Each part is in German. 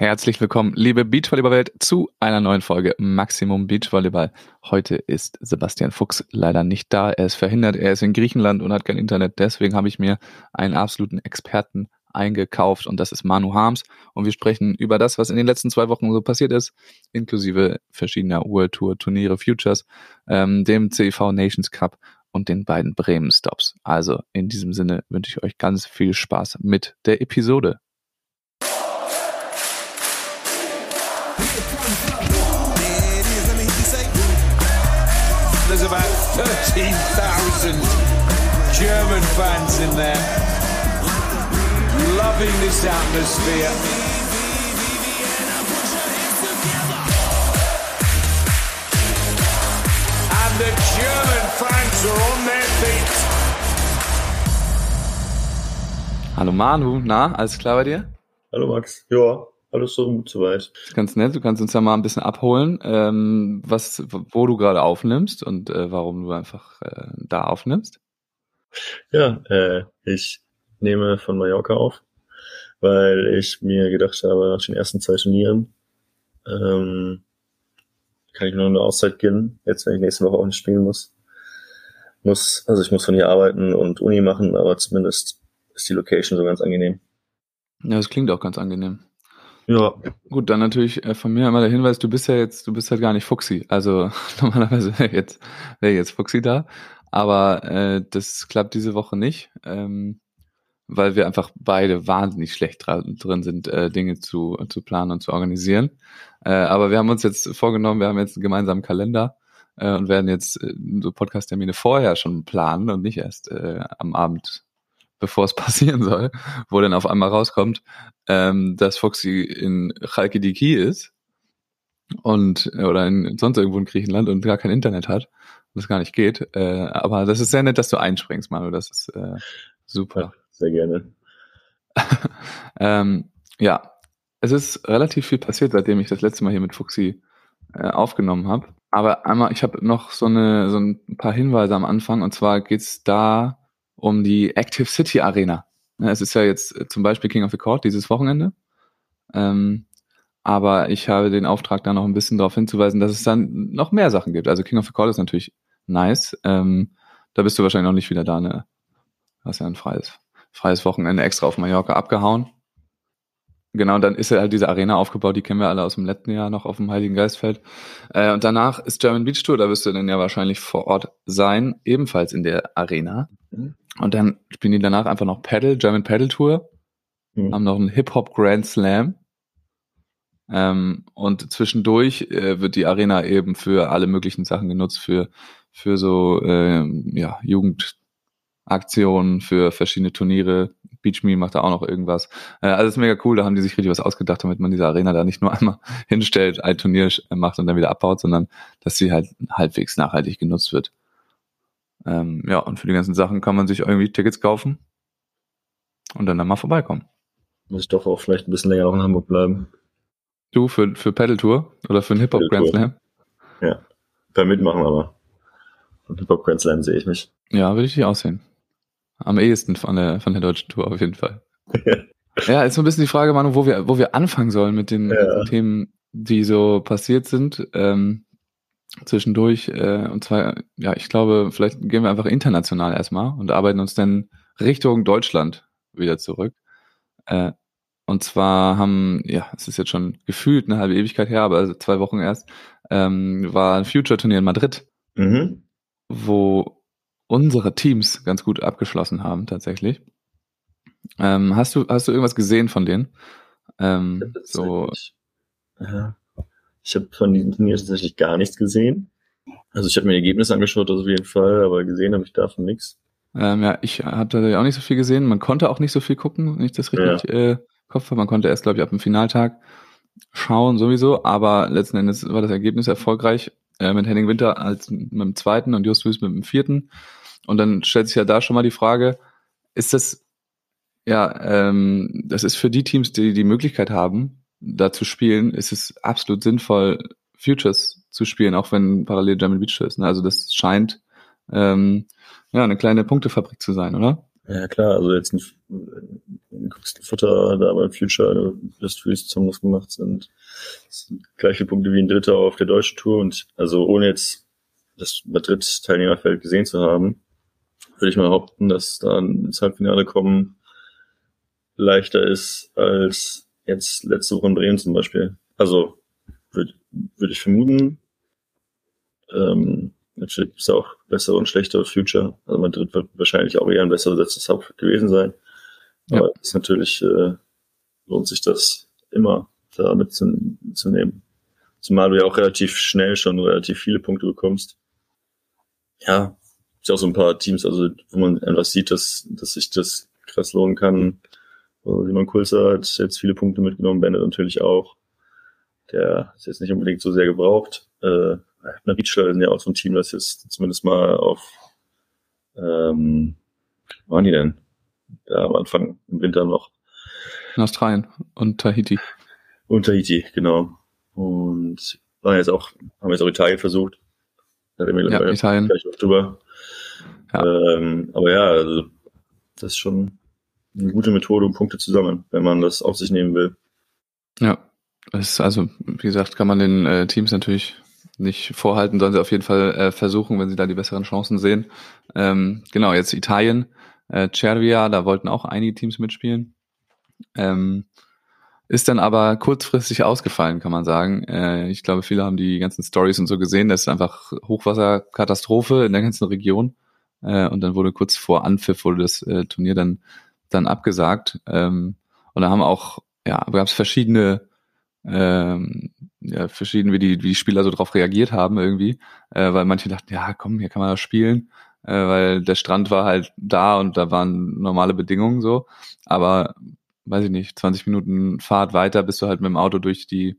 Herzlich willkommen, liebe Beachvolleyball-Welt, zu einer neuen Folge Maximum Beachvolleyball. Heute ist Sebastian Fuchs leider nicht da. Er ist verhindert, er ist in Griechenland und hat kein Internet. Deswegen habe ich mir einen absoluten Experten eingekauft und das ist Manu Harms. Und wir sprechen über das, was in den letzten zwei Wochen so passiert ist, inklusive verschiedener World Tour Turniere Futures, ähm, dem CEV Nations Cup und den beiden Bremen Stops. Also in diesem Sinne wünsche ich euch ganz viel Spaß mit der Episode. There's about 13,000 German fans in there, loving this atmosphere. And the German fans are on their feet. Hallo Manu, na, alles klar bei dir? Hallo Max. Ja, alles so gut soweit. Ganz nett, du kannst uns ja mal ein bisschen abholen, ähm, was, wo du gerade aufnimmst und äh, warum du einfach äh, da aufnimmst. Ja, äh, ich nehme von Mallorca auf, weil ich mir gedacht habe, nach den ersten zwei Turnieren ähm, kann ich nur eine Auszeit gehen, jetzt wenn ich nächste Woche auch nicht spielen muss. muss. Also ich muss von hier arbeiten und Uni machen, aber zumindest ist die Location so ganz angenehm. Ja, das klingt auch ganz angenehm. Ja. Gut, dann natürlich äh, von mir einmal der Hinweis, du bist ja jetzt, du bist halt gar nicht Fuxi. Also normalerweise wäre jetzt, wäre jetzt Fuxi da. Aber äh, das klappt diese Woche nicht, ähm, weil wir einfach beide wahnsinnig schlecht drin sind, äh, Dinge zu, zu planen und zu organisieren. Äh, aber wir haben uns jetzt vorgenommen, wir haben jetzt einen gemeinsamen Kalender äh, und werden jetzt äh, so Podcast-Termine vorher schon planen und nicht erst äh, am Abend bevor es passieren soll, wo dann auf einmal rauskommt, ähm, dass Foxy in Chalkidiki ist und oder in, sonst irgendwo in Griechenland und gar kein Internet hat und das gar nicht geht. Äh, aber das ist sehr nett, dass du einspringst, Manu. Das ist äh, super. Sehr gerne. ähm, ja, es ist relativ viel passiert, seitdem ich das letzte Mal hier mit Fuxi äh, aufgenommen habe. Aber einmal, ich habe noch so eine so ein paar Hinweise am Anfang und zwar geht's da um die Active City Arena. Es ist ja jetzt äh, zum Beispiel King of the Court dieses Wochenende. Ähm, aber ich habe den Auftrag da noch ein bisschen darauf hinzuweisen, dass es dann noch mehr Sachen gibt. Also King of the Court ist natürlich nice. Ähm, da bist du wahrscheinlich noch nicht wieder da, ne? Hast ja ein freies, freies Wochenende extra auf Mallorca abgehauen. Genau, und dann ist ja halt diese Arena aufgebaut, die kennen wir alle aus dem letzten Jahr noch auf dem Heiligen Geistfeld. Äh, und danach ist German Beach Tour, da wirst du dann ja wahrscheinlich vor Ort sein, ebenfalls in der Arena. Mhm. Und dann spielen die danach einfach noch Paddle, German Paddle Tour, mhm. haben noch einen Hip-Hop Grand Slam. Ähm, und zwischendurch äh, wird die Arena eben für alle möglichen Sachen genutzt, für, für so äh, ja, Jugendaktionen, für verschiedene Turniere. Beach Me macht da auch noch irgendwas. Äh, also ist mega cool, da haben die sich richtig was ausgedacht, damit man diese Arena da nicht nur einmal hinstellt, ein Turnier macht und dann wieder abbaut, sondern dass sie halt halbwegs nachhaltig genutzt wird. Ähm, ja, und für die ganzen Sachen kann man sich irgendwie Tickets kaufen und dann, dann mal vorbeikommen. Muss ich doch auch vielleicht ein bisschen länger noch in Hamburg bleiben. Du für, für Pedal Tour oder für einen Hip-Hop Grand Slam? Ja, da mitmachen aber. Und Hip-Hop Grand Slam sehe ich mich. Ja, würde ich dich aussehen. Am ehesten von der, von der deutschen Tour auf jeden Fall. ja, ist so ein bisschen die Frage, Manu, wo wir, wo wir anfangen sollen mit den, ja. mit den Themen, die so passiert sind. Ähm, zwischendurch. Äh, und zwar, ja, ich glaube, vielleicht gehen wir einfach international erstmal und arbeiten uns dann Richtung Deutschland wieder zurück. Äh, und zwar haben, ja, es ist jetzt schon gefühlt eine halbe Ewigkeit her, aber also zwei Wochen erst, ähm, war ein Future-Turnier in Madrid, mhm. wo unsere Teams ganz gut abgeschlossen haben tatsächlich. Ähm, hast du hast du irgendwas gesehen von denen? Ähm, so. Ja. Ich habe von diesem Turnier tatsächlich gar nichts gesehen. Also ich habe mir die Ergebnisse angeschaut, das auf jeden Fall, aber gesehen habe ich davon nichts. Ähm, ja, ich habe da auch nicht so viel gesehen. Man konnte auch nicht so viel gucken, wenn ich das richtig ja. äh, Kopf habe. Man konnte erst, glaube ich, ab dem Finaltag schauen sowieso, aber letzten Endes war das Ergebnis erfolgreich äh, mit Henning Winter als mit dem zweiten und Just Wüst mit dem vierten. Und dann stellt sich ja da schon mal die Frage, ist das, ja, ähm, das ist für die Teams, die die Möglichkeit haben, da zu spielen, ist es absolut sinnvoll, Futures zu spielen, auch wenn parallel German Beach ist. Ne? Also das scheint ähm, ja eine kleine Punktefabrik zu sein, oder? Ja, klar, also jetzt ein, ein Futter da beim Future, das Freeze zum was gemacht sind. Gleiche Punkte wie ein Dritter auf der deutschen Tour und also ohne jetzt das Madrid-Teilnehmerfeld gesehen zu haben, würde ich mal behaupten, dass da ins Halbfinale kommen leichter ist als jetzt letzte Woche in Bremen zum Beispiel. Also würde würd ich vermuten. Ähm, Natürlich gibt es auch bessere und schlechtere Future. Also Madrid wird wahrscheinlich auch eher ein besser besetztes Hub gewesen sein. Ja. Aber ist natürlich äh, lohnt sich das immer da mitzunehmen. Zumal du ja auch relativ schnell schon relativ viele Punkte bekommst. Ja, ist auch so ein paar Teams, also wo man einfach sieht, dass, dass sich das krass lohnen kann. Also Simon Kulzer hat jetzt viele Punkte mitgenommen, Bennett natürlich auch. Der ist jetzt nicht unbedingt so sehr gebraucht. Äh, na, Riedschler sind ja auch so ein Team, das jetzt zumindest mal auf, ähm, wo waren die denn? Ja, am Anfang im Winter noch. In Australien und Tahiti. Und Tahiti, genau. Und waren jetzt auch, haben jetzt auch Italien versucht. Da wir ja, Italien. Gleich noch drüber. Ja. Ähm, aber ja, also, das ist schon eine gute Methode, um Punkte zu sammeln, wenn man das auf sich nehmen will. Ja, ist also, wie gesagt, kann man den äh, Teams natürlich nicht vorhalten, sollen sie auf jeden Fall äh, versuchen, wenn sie da die besseren Chancen sehen. Ähm, genau, jetzt Italien, äh, Cervia, da wollten auch einige Teams mitspielen. Ähm, ist dann aber kurzfristig ausgefallen, kann man sagen. Äh, ich glaube, viele haben die ganzen Stories und so gesehen. Das ist einfach Hochwasserkatastrophe in der ganzen Region. Äh, und dann wurde kurz vor Anpfiff wurde das äh, Turnier dann dann abgesagt. Ähm, und da haben auch ja, gab es verschiedene ähm, ja, verschieden, wie die, wie die Spieler so drauf reagiert haben irgendwie, äh, weil manche dachten, ja, komm, hier kann man das spielen, äh, weil der Strand war halt da und da waren normale Bedingungen so, aber weiß ich nicht, 20 Minuten Fahrt weiter bist du halt mit dem Auto durch die,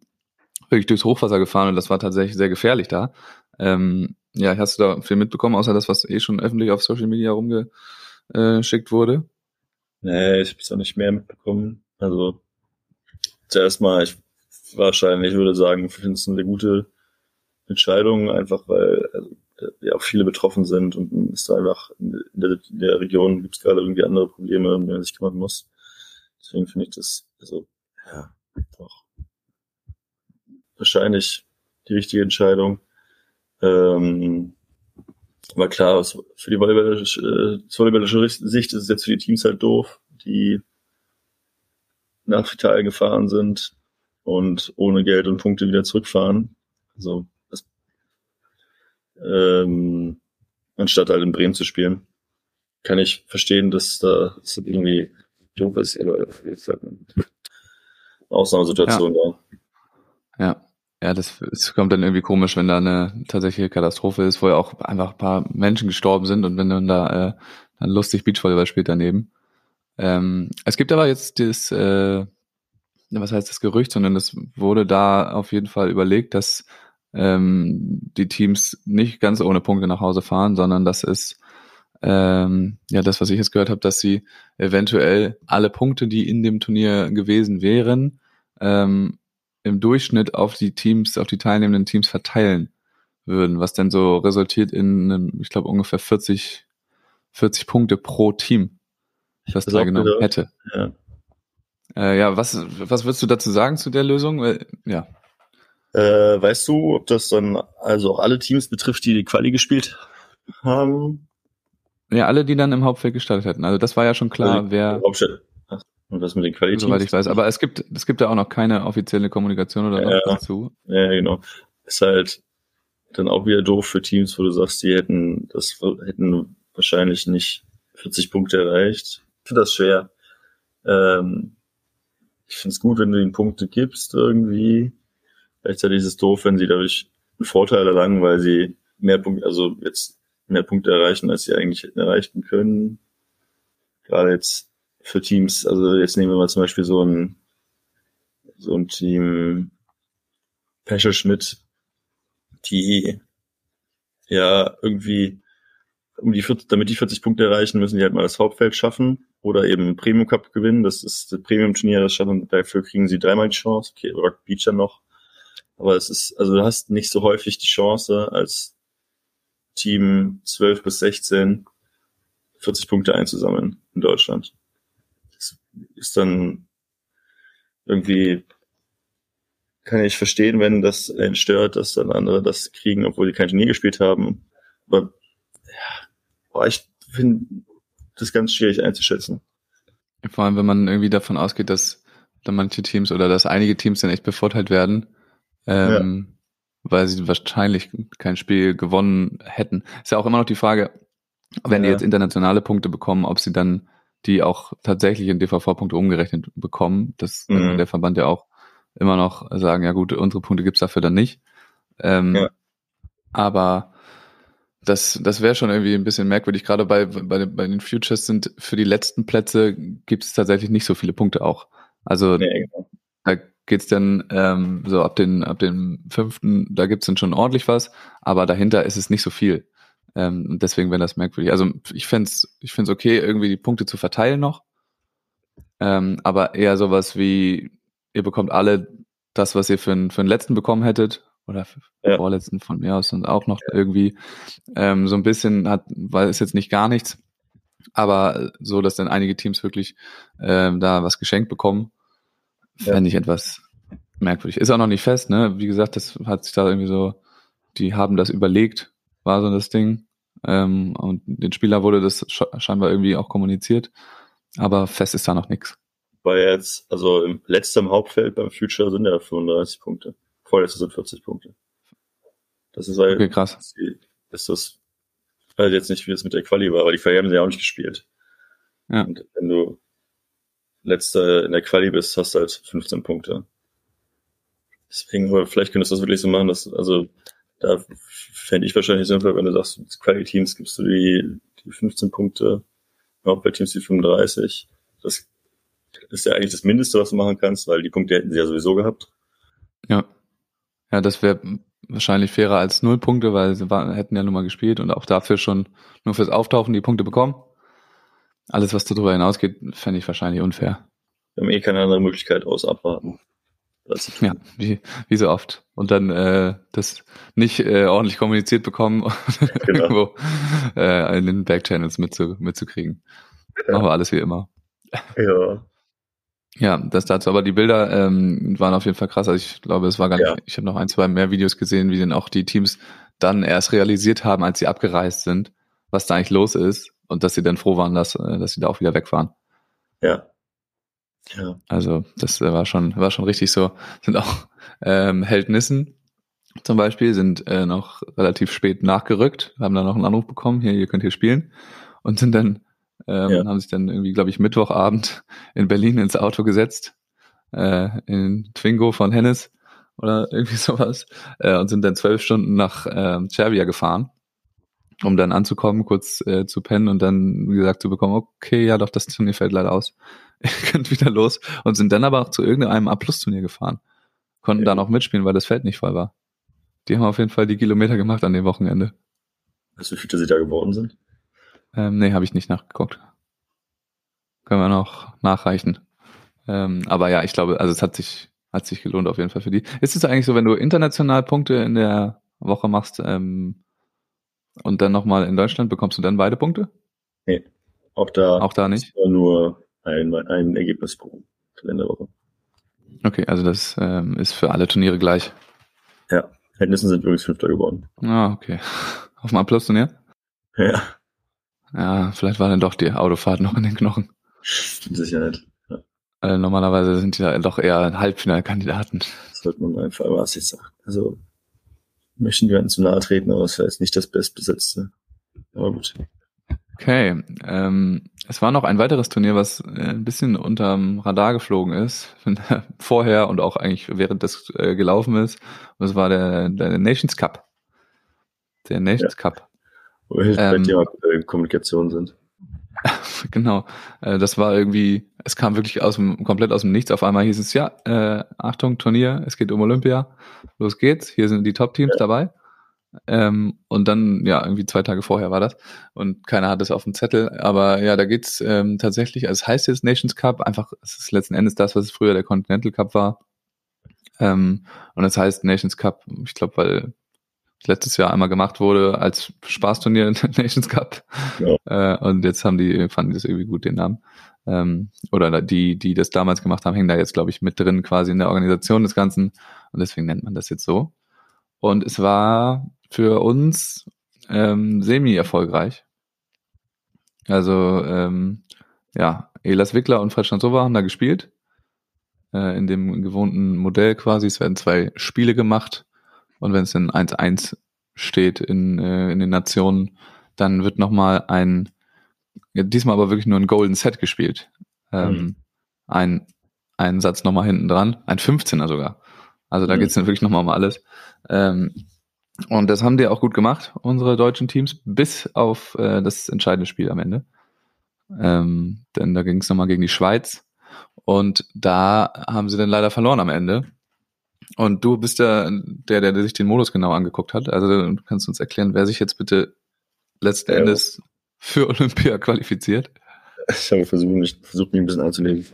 wirklich durchs Hochwasser gefahren und das war tatsächlich sehr gefährlich da. Ähm, ja, hast du da viel mitbekommen, außer das, was eh schon öffentlich auf Social Media rumgeschickt wurde? Nee, ich habe auch nicht mehr mitbekommen. Also zuerst mal, ich wahrscheinlich, würde sagen, finde es eine gute Entscheidung, einfach weil also, ja auch viele betroffen sind und es einfach in der, in der Region gibt es gerade irgendwie andere Probleme, um die man sich kümmern muss. Deswegen finde ich das, also, ja, doch wahrscheinlich die richtige Entscheidung. Ähm, aber klar, für die volleyballische, äh, volleyballische Sicht ist es jetzt für die Teams halt doof, die nach Italien gefahren sind und ohne Geld und Punkte wieder zurückfahren. Also das, ähm, anstatt halt in Bremen zu spielen. Kann ich verstehen, dass da dass das irgendwie doof ist, aber jetzt halt eine Ausnahmesituation ja. da. Ja. Ja, das, das kommt dann irgendwie komisch, wenn da eine tatsächliche Katastrophe ist, wo ja auch einfach ein paar Menschen gestorben sind und wenn dann da äh, dann lustig Beachvolleyball spielt daneben. Ähm, es gibt aber jetzt das äh, was heißt das Gerücht, sondern es wurde da auf jeden Fall überlegt, dass ähm, die Teams nicht ganz ohne Punkte nach Hause fahren, sondern das ist ähm, ja das, was ich jetzt gehört habe, dass sie eventuell alle Punkte, die in dem Turnier gewesen wären, ähm, im Durchschnitt auf die Teams, auf die teilnehmenden Teams verteilen würden, was dann so resultiert in, einem, ich glaube, ungefähr 40, 40 Punkte pro Team, was da genommen hätte. Ja. Äh, ja, was, was würdest du dazu sagen zu der Lösung? Ja. Äh, weißt du, ob das dann also auch alle Teams betrifft, die die Quali gespielt haben? Ja, alle, die dann im Hauptfeld gestartet hätten. Also das war ja schon klar, also, wer. Ach, und was mit den Quali-Teams? Soweit ich weiß. Aber es gibt, es gibt ja auch noch keine offizielle Kommunikation oder ja, noch dazu. Ja, genau. Ist halt dann auch wieder doof für Teams, wo du sagst, die hätten das hätten wahrscheinlich nicht 40 Punkte erreicht. Ich finde das schwer. Ähm, ich finde es gut, wenn du ihnen Punkte gibst irgendwie. Gleichzeitig ist es doof, wenn sie dadurch einen Vorteil erlangen, weil sie mehr Punkte, also jetzt mehr Punkte erreichen, als sie eigentlich hätten erreichen können. Gerade jetzt für Teams, also jetzt nehmen wir mal zum Beispiel so ein, so ein Team Schmidt, die ja irgendwie um die 40, damit die 40 Punkte erreichen, müssen die halt mal das Hauptfeld schaffen oder eben Premium Cup gewinnen. Das ist das Premium Turnier, das schaffen. Dafür kriegen sie dreimal die Chance. Okay, Rock Beach dann noch. Aber es ist, also du hast nicht so häufig die Chance als Team 12 bis 16 40 Punkte einzusammeln in Deutschland. Ist dann irgendwie, kann ich verstehen, wenn das einen stört, dass dann andere das kriegen, obwohl die kein Turnier gespielt haben. Aber ja, boah, ich finde das ganz schwierig einzuschätzen. Vor allem, wenn man irgendwie davon ausgeht, dass da manche Teams oder dass einige Teams dann echt bevorteilt werden, ähm, ja. weil sie wahrscheinlich kein Spiel gewonnen hätten. Ist ja auch immer noch die Frage, wenn ja. die jetzt internationale Punkte bekommen, ob sie dann die auch tatsächlich in DVV-Punkte umgerechnet bekommen. Das mhm. kann der Verband ja auch immer noch sagen, ja gut, unsere Punkte gibt's dafür dann nicht. Ähm, ja. Aber das, das wäre schon irgendwie ein bisschen merkwürdig. Gerade bei, bei, bei den Futures sind für die letzten Plätze gibt es tatsächlich nicht so viele Punkte auch. Also nee, genau. da geht's dann ähm, so ab den, ab dem fünften, da gibt's dann schon ordentlich was, aber dahinter ist es nicht so viel. Ähm, und deswegen wäre das merkwürdig. Also ich fände ich find's okay, irgendwie die Punkte zu verteilen noch. Ähm, aber eher sowas wie, ihr bekommt alle das, was ihr für, für den letzten bekommen hättet, oder ja. vorletzten von mir aus und auch noch ja. irgendwie ähm, so ein bisschen hat, weil es jetzt nicht gar nichts, aber so, dass dann einige Teams wirklich ähm, da was geschenkt bekommen, fände ich etwas merkwürdig. Ist auch noch nicht fest, ne? Wie gesagt, das hat sich da irgendwie so, die haben das überlegt, war so das Ding. Ähm, und den Spieler wurde das scheinbar irgendwie auch kommuniziert, aber fest ist da noch nichts. Weil jetzt, also im letzten Hauptfeld beim Future sind ja 35 Punkte. Vorletzte sind 40 Punkte. Das ist halt, okay, krass. Ist das, ich weiß jetzt nicht, wie das mit der Quali war, aber die Quali haben sie ja auch nicht gespielt. Ja. Und wenn du letzter in der Quali bist, hast du halt 15 Punkte. Deswegen, vielleicht könntest du das wirklich so machen, dass, also, da fände ich wahrscheinlich sinnvoll, wenn du sagst, Quali-Teams gibst du die, die 15 Punkte, Hauptbett-Teams die 35. Das ist ja eigentlich das Mindeste, was du machen kannst, weil die Punkte hätten sie ja sowieso gehabt. Ja. Ja, das wäre wahrscheinlich fairer als null Punkte, weil sie war, hätten ja nun mal gespielt und auch dafür schon nur fürs Auftauchen die Punkte bekommen. Alles, was darüber hinausgeht, fände ich wahrscheinlich unfair. Wir haben eh keine andere Möglichkeit aus abwarten. Ja, wie, wie so oft. Und dann äh, das nicht äh, ordentlich kommuniziert bekommen genau. irgendwo äh, in den Backchannels mitzu, mitzukriegen. Ja. Machen wir alles wie immer. Ja. Ja, das dazu. Aber die Bilder ähm, waren auf jeden Fall krass. Also ich glaube, es war gar nicht. Ja. Ich habe noch ein, zwei mehr Videos gesehen, wie denn auch die Teams dann erst realisiert haben, als sie abgereist sind, was da eigentlich los ist und dass sie dann froh waren, dass, äh, dass sie da auch wieder weg waren. Ja. Ja. Also das war schon, war schon richtig so. Sind auch ähm, Heldnissen zum Beispiel, sind äh, noch relativ spät nachgerückt, haben dann noch einen Anruf bekommen, hier, ihr könnt hier spielen und sind dann ähm, ja. haben sich dann irgendwie, glaube ich, Mittwochabend in Berlin ins Auto gesetzt, äh, in Twingo von Hennes oder irgendwie sowas, äh, und sind dann zwölf Stunden nach äh, Cervia gefahren, um dann anzukommen, kurz äh, zu pennen und dann gesagt zu bekommen, okay, ja doch, das Turnier fällt leider aus. Ihr könnt wieder los und sind dann aber auch zu irgendeinem A-Plus-Turnier gefahren. Konnten ja. da noch mitspielen, weil das Feld nicht voll war. Die haben auf jeden Fall die Kilometer gemacht an dem Wochenende. Weißt du, wie viele sie da geworden sind? Ähm, nee, habe ich nicht nachgeguckt. Können wir noch nachreichen. Ähm, aber ja, ich glaube, also es hat sich, hat sich gelohnt auf jeden Fall für die. Ist es eigentlich so, wenn du international Punkte in der Woche machst ähm, und dann nochmal in Deutschland, bekommst du dann beide Punkte? Nee, auch da, auch da nicht. Nur ein, ein Ergebnis pro Kalenderwoche. Okay, also das ähm, ist für alle Turniere gleich. Ja, Händnissen sind übrigens Fünfter geworden. Ah, okay. Auf dem Abschlussturnier? Ja. Ja, vielleicht war dann doch die Autofahrt noch in den Knochen. Sicher nicht. Ja. Äh, normalerweise sind die ja doch eher Halbfinalkandidaten. Das sollte man einfach was jetzt sagen. Also möchten wir zu nahe treten, aber es ist nicht das bestbesetzte. Aber gut. Okay. Ähm, es war noch ein weiteres Turnier, was äh, ein bisschen unterm Radar geflogen ist, vorher und auch eigentlich während das äh, gelaufen ist. Und das war der, der Nations Cup. Der Nations ja. Cup. Wo wir ähm, bei äh, Kommunikation sind. genau. Äh, das war irgendwie, es kam wirklich aus dem, komplett aus dem Nichts. Auf einmal hieß es, ja, äh, Achtung, Turnier, es geht um Olympia, los geht's, hier sind die Top-Teams ja. dabei. Ähm, und dann, ja, irgendwie zwei Tage vorher war das. Und keiner hat es auf dem Zettel. Aber ja, da geht's ähm, tatsächlich, also es heißt jetzt Nations Cup, einfach, es ist letzten Endes das, was früher der Continental Cup war. Ähm, und es heißt Nations Cup, ich glaube, weil letztes Jahr einmal gemacht wurde als Spaßturnier in der Nations Cup. Ja. Äh, und jetzt haben die, fanden die das irgendwie gut, den Namen. Ähm, oder die, die das damals gemacht haben, hängen da jetzt, glaube ich, mit drin quasi in der Organisation des Ganzen. Und deswegen nennt man das jetzt so. Und es war für uns ähm, semi-erfolgreich. Also ähm, ja, Elas Wickler und Fred Schanzova haben da gespielt. Äh, in dem gewohnten Modell quasi. Es werden zwei Spiele gemacht. Und wenn es dann 1-1 steht in, äh, in den Nationen, dann wird nochmal ein, ja, diesmal aber wirklich nur ein Golden Set gespielt. Ähm, mhm. Ein, ein Satz nochmal hinten dran, ein 15er sogar. Also da mhm. geht's dann wirklich nochmal um alles. Ähm, und das haben die auch gut gemacht, unsere deutschen Teams, bis auf äh, das entscheidende Spiel am Ende. Ähm, denn da ging es nochmal gegen die Schweiz. Und da haben sie dann leider verloren am Ende. Und du bist der, der, der sich den Modus genau angeguckt hat. Also du kannst uns erklären, wer sich jetzt bitte letzten ja. Endes für Olympia qualifiziert. Ich habe versucht, mich, versucht mich ein bisschen anzunehmen.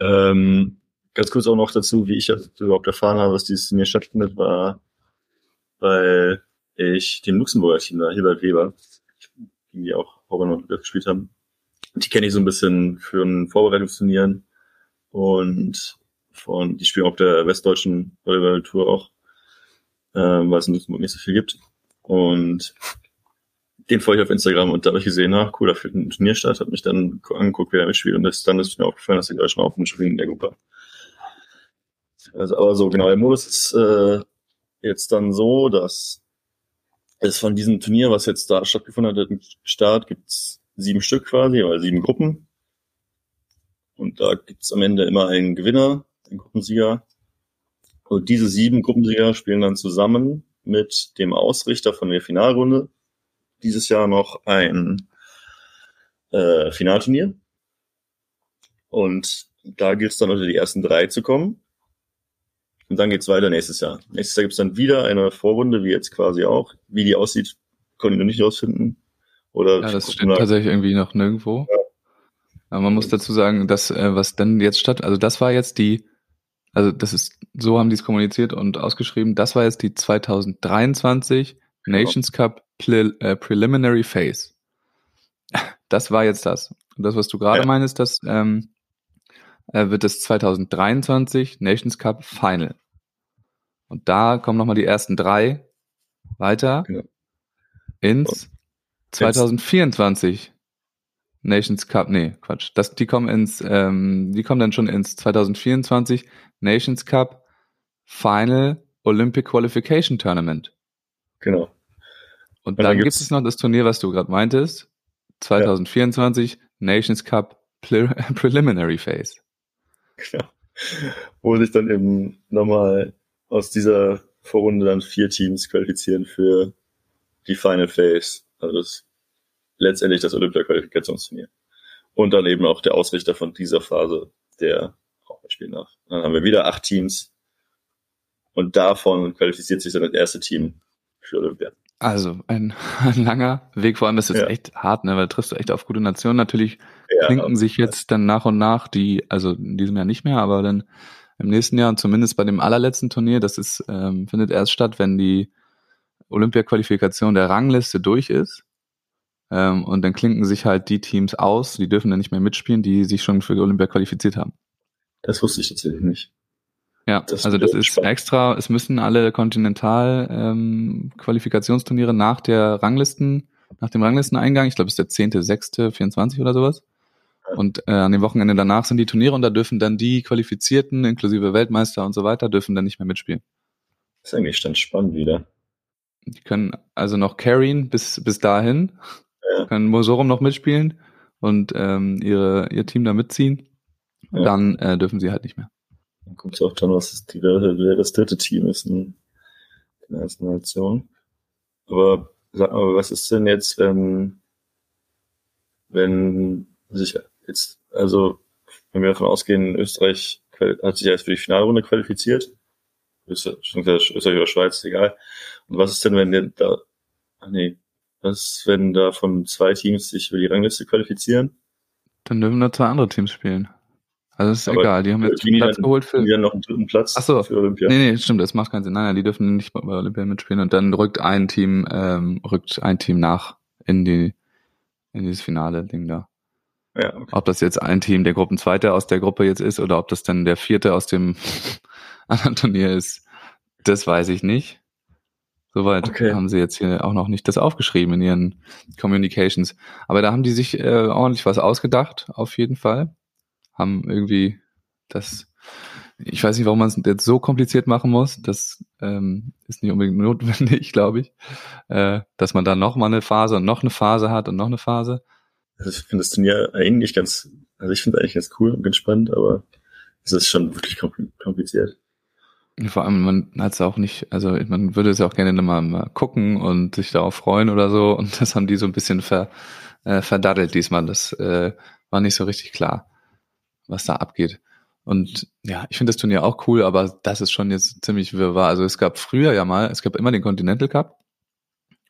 Ähm, ganz kurz auch noch dazu, wie ich überhaupt erfahren habe, was dieses Turnier stattfindet, war, weil ich dem Luxemburger Team da, Hilbert Weber, gegen die auch Robin und gespielt haben, die kenne ich so ein bisschen für ein Vorbereitungsturnieren und von, die spielen auf der westdeutschen Volleyball-Tour auch, äh, weil es in Luxemburg nicht so viel gibt. Und den folge ich auf Instagram und da habe ich gesehen, ach cool, da findet ein Turnier statt, habe mich dann angeguckt, wer da mitspielt und das, dann ist mir aufgefallen, dass die Deutschen auch mitspielen in der Gruppe. Also, aber so, genau, der Modus ist äh, jetzt dann so, dass es von diesem Turnier, was jetzt da stattgefunden hat, im Start gibt's sieben Stück quasi, oder sieben Gruppen. Und da gibt's am Ende immer einen Gewinner, einen Gruppensieger. Und diese sieben Gruppensieger spielen dann zusammen mit dem Ausrichter von der Finalrunde dieses Jahr noch ein äh, Finalturnier. Und da gilt es dann unter die ersten drei zu kommen. Und dann geht's weiter nächstes Jahr. Nächstes Jahr gibt's dann wieder eine Vorrunde, wie jetzt quasi auch. Wie die aussieht, konnte ich noch nicht rausfinden. Oder ja, das steht tatsächlich irgendwie noch nirgendwo. Ja. Aber man muss dazu sagen, dass äh, was dann jetzt statt, also das war jetzt die, also das ist, so haben die es kommuniziert und ausgeschrieben, das war jetzt die 2023 genau. Nations Cup Pre äh, Preliminary Phase. Das war jetzt das. Und das, was du gerade ja. meinst, das ähm, äh, wird das 2023 Nations Cup Final. Und da kommen nochmal die ersten drei weiter genau. ins 2024 Nations Cup, nee, Quatsch. Das, die kommen ins, ähm, die kommen dann schon ins 2024 Nations Cup Final Olympic Qualification Tournament. Genau. Und, Und dann, dann gibt es noch das Turnier, was du gerade meintest. 2024 ja. Nations Cup Pre Preliminary Phase. Genau. Wo sich dann eben nochmal aus dieser Vorrunde dann vier Teams qualifizieren für die Final Phase. Also das letztendlich das Olympia-Qualifikationsturnier. Und dann eben auch der Ausrichter von dieser Phase, der auch spielen darf. Dann haben wir wieder acht Teams und davon qualifiziert sich dann das erste Team für Olympia. Also ein, ein langer Weg, vor allem das ist ja. echt hart, ne? weil da triffst du echt auf gute Nationen. Natürlich ja, klinken sich jetzt dann nach und nach die, also in diesem Jahr nicht mehr, aber dann im nächsten Jahr und zumindest bei dem allerletzten Turnier, das ist, ähm, findet erst statt, wenn die Olympia-Qualifikation der Rangliste durch ist. Ähm, und dann klinken sich halt die Teams aus, die dürfen dann nicht mehr mitspielen, die sich schon für Olympia qualifiziert haben. Das wusste ich tatsächlich nicht. Ja, das also das ist spannend. extra, es müssen alle Kontinental-Qualifikationsturniere ähm, nach der Ranglisten, nach dem Ranglisteneingang, ich glaube es ist der 10., 6., 24 oder sowas. Und äh, an dem Wochenende danach sind die Turniere und da dürfen dann die Qualifizierten, inklusive Weltmeister und so weiter, dürfen dann nicht mehr mitspielen. Das ist eigentlich dann spannend wieder. Die können also noch carryen bis, bis dahin ja. können Mosorum noch mitspielen und ähm, ihre, ihr Team da mitziehen. Ja. Dann äh, dürfen sie halt nicht mehr. Dann kommt es auch dann, was ist die, wer das dritte Team ist in, in der ersten Nation. Aber sag mal, was ist denn jetzt, wenn, wenn sich jetzt, also wenn wir davon ausgehen, Österreich hat sich jetzt für die Finalrunde qualifiziert, Österreich, Österreich oder Schweiz, egal. Und was ist denn, wenn da, ach nee, was, wenn da von zwei Teams sich über die Rangliste qualifizieren? Dann dürfen da zwei andere Teams spielen. Also ist Aber egal, die haben jetzt die Platz dann- geholt für. Die dann noch einen dritten Platz Ach so. für Olympia. Nee, nee, stimmt, das macht keinen Sinn. Nein, nein, die dürfen nicht bei Olympia mitspielen und dann rückt ein Team, ähm, rückt ein Team nach in die, in dieses finale Ding da. Ja, okay. Ob das jetzt ein Team der Gruppenzweite aus der Gruppe jetzt ist oder ob das dann der vierte aus dem anderen Turnier ist, das weiß ich nicht. Soweit Okay. haben sie jetzt hier auch noch nicht das aufgeschrieben in ihren Communications. Aber da haben die sich äh, ordentlich was ausgedacht, auf jeden Fall. Haben irgendwie das, ich weiß nicht, warum man es jetzt so kompliziert machen muss. Das ähm, ist nicht unbedingt notwendig, glaube ich. Äh, dass man dann noch mal eine Phase und noch eine Phase hat und noch eine Phase. Also ich finde das Turnier eigentlich ganz, also ich finde eigentlich ganz cool und ganz spannend, aber es ist schon wirklich kompl- kompliziert. Vor allem, man hat es auch nicht, also man würde es ja auch gerne mal, mal gucken und sich darauf freuen oder so. Und das haben die so ein bisschen ver, äh, verdaddelt diesmal. Das äh, war nicht so richtig klar, was da abgeht. Und ja, ich finde das Turnier auch cool, aber das ist schon jetzt ziemlich wirrwarr. Also es gab früher ja mal, es gab immer den Continental Cup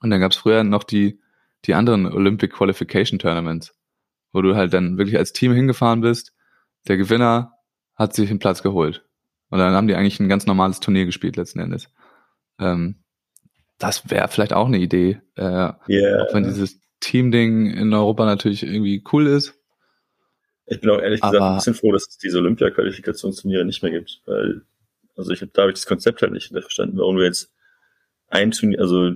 und dann gab es früher noch die, die anderen Olympic Qualification Tournaments, wo du halt dann wirklich als Team hingefahren bist. Der Gewinner hat sich einen Platz geholt. Und dann haben die eigentlich ein ganz normales Turnier gespielt letzten Endes. Ähm, das wäre vielleicht auch eine Idee, äh, Ja, auch wenn dieses Team-Ding in Europa natürlich irgendwie cool ist. ich bin auch ehrlich gesagt Aber- ein bisschen froh, dass es diese Olympia-Qualifikationsturniere nicht mehr gibt, weil, also ich habe da hab ich das Konzept halt nicht verstanden, warum du jetzt ein Turnier, also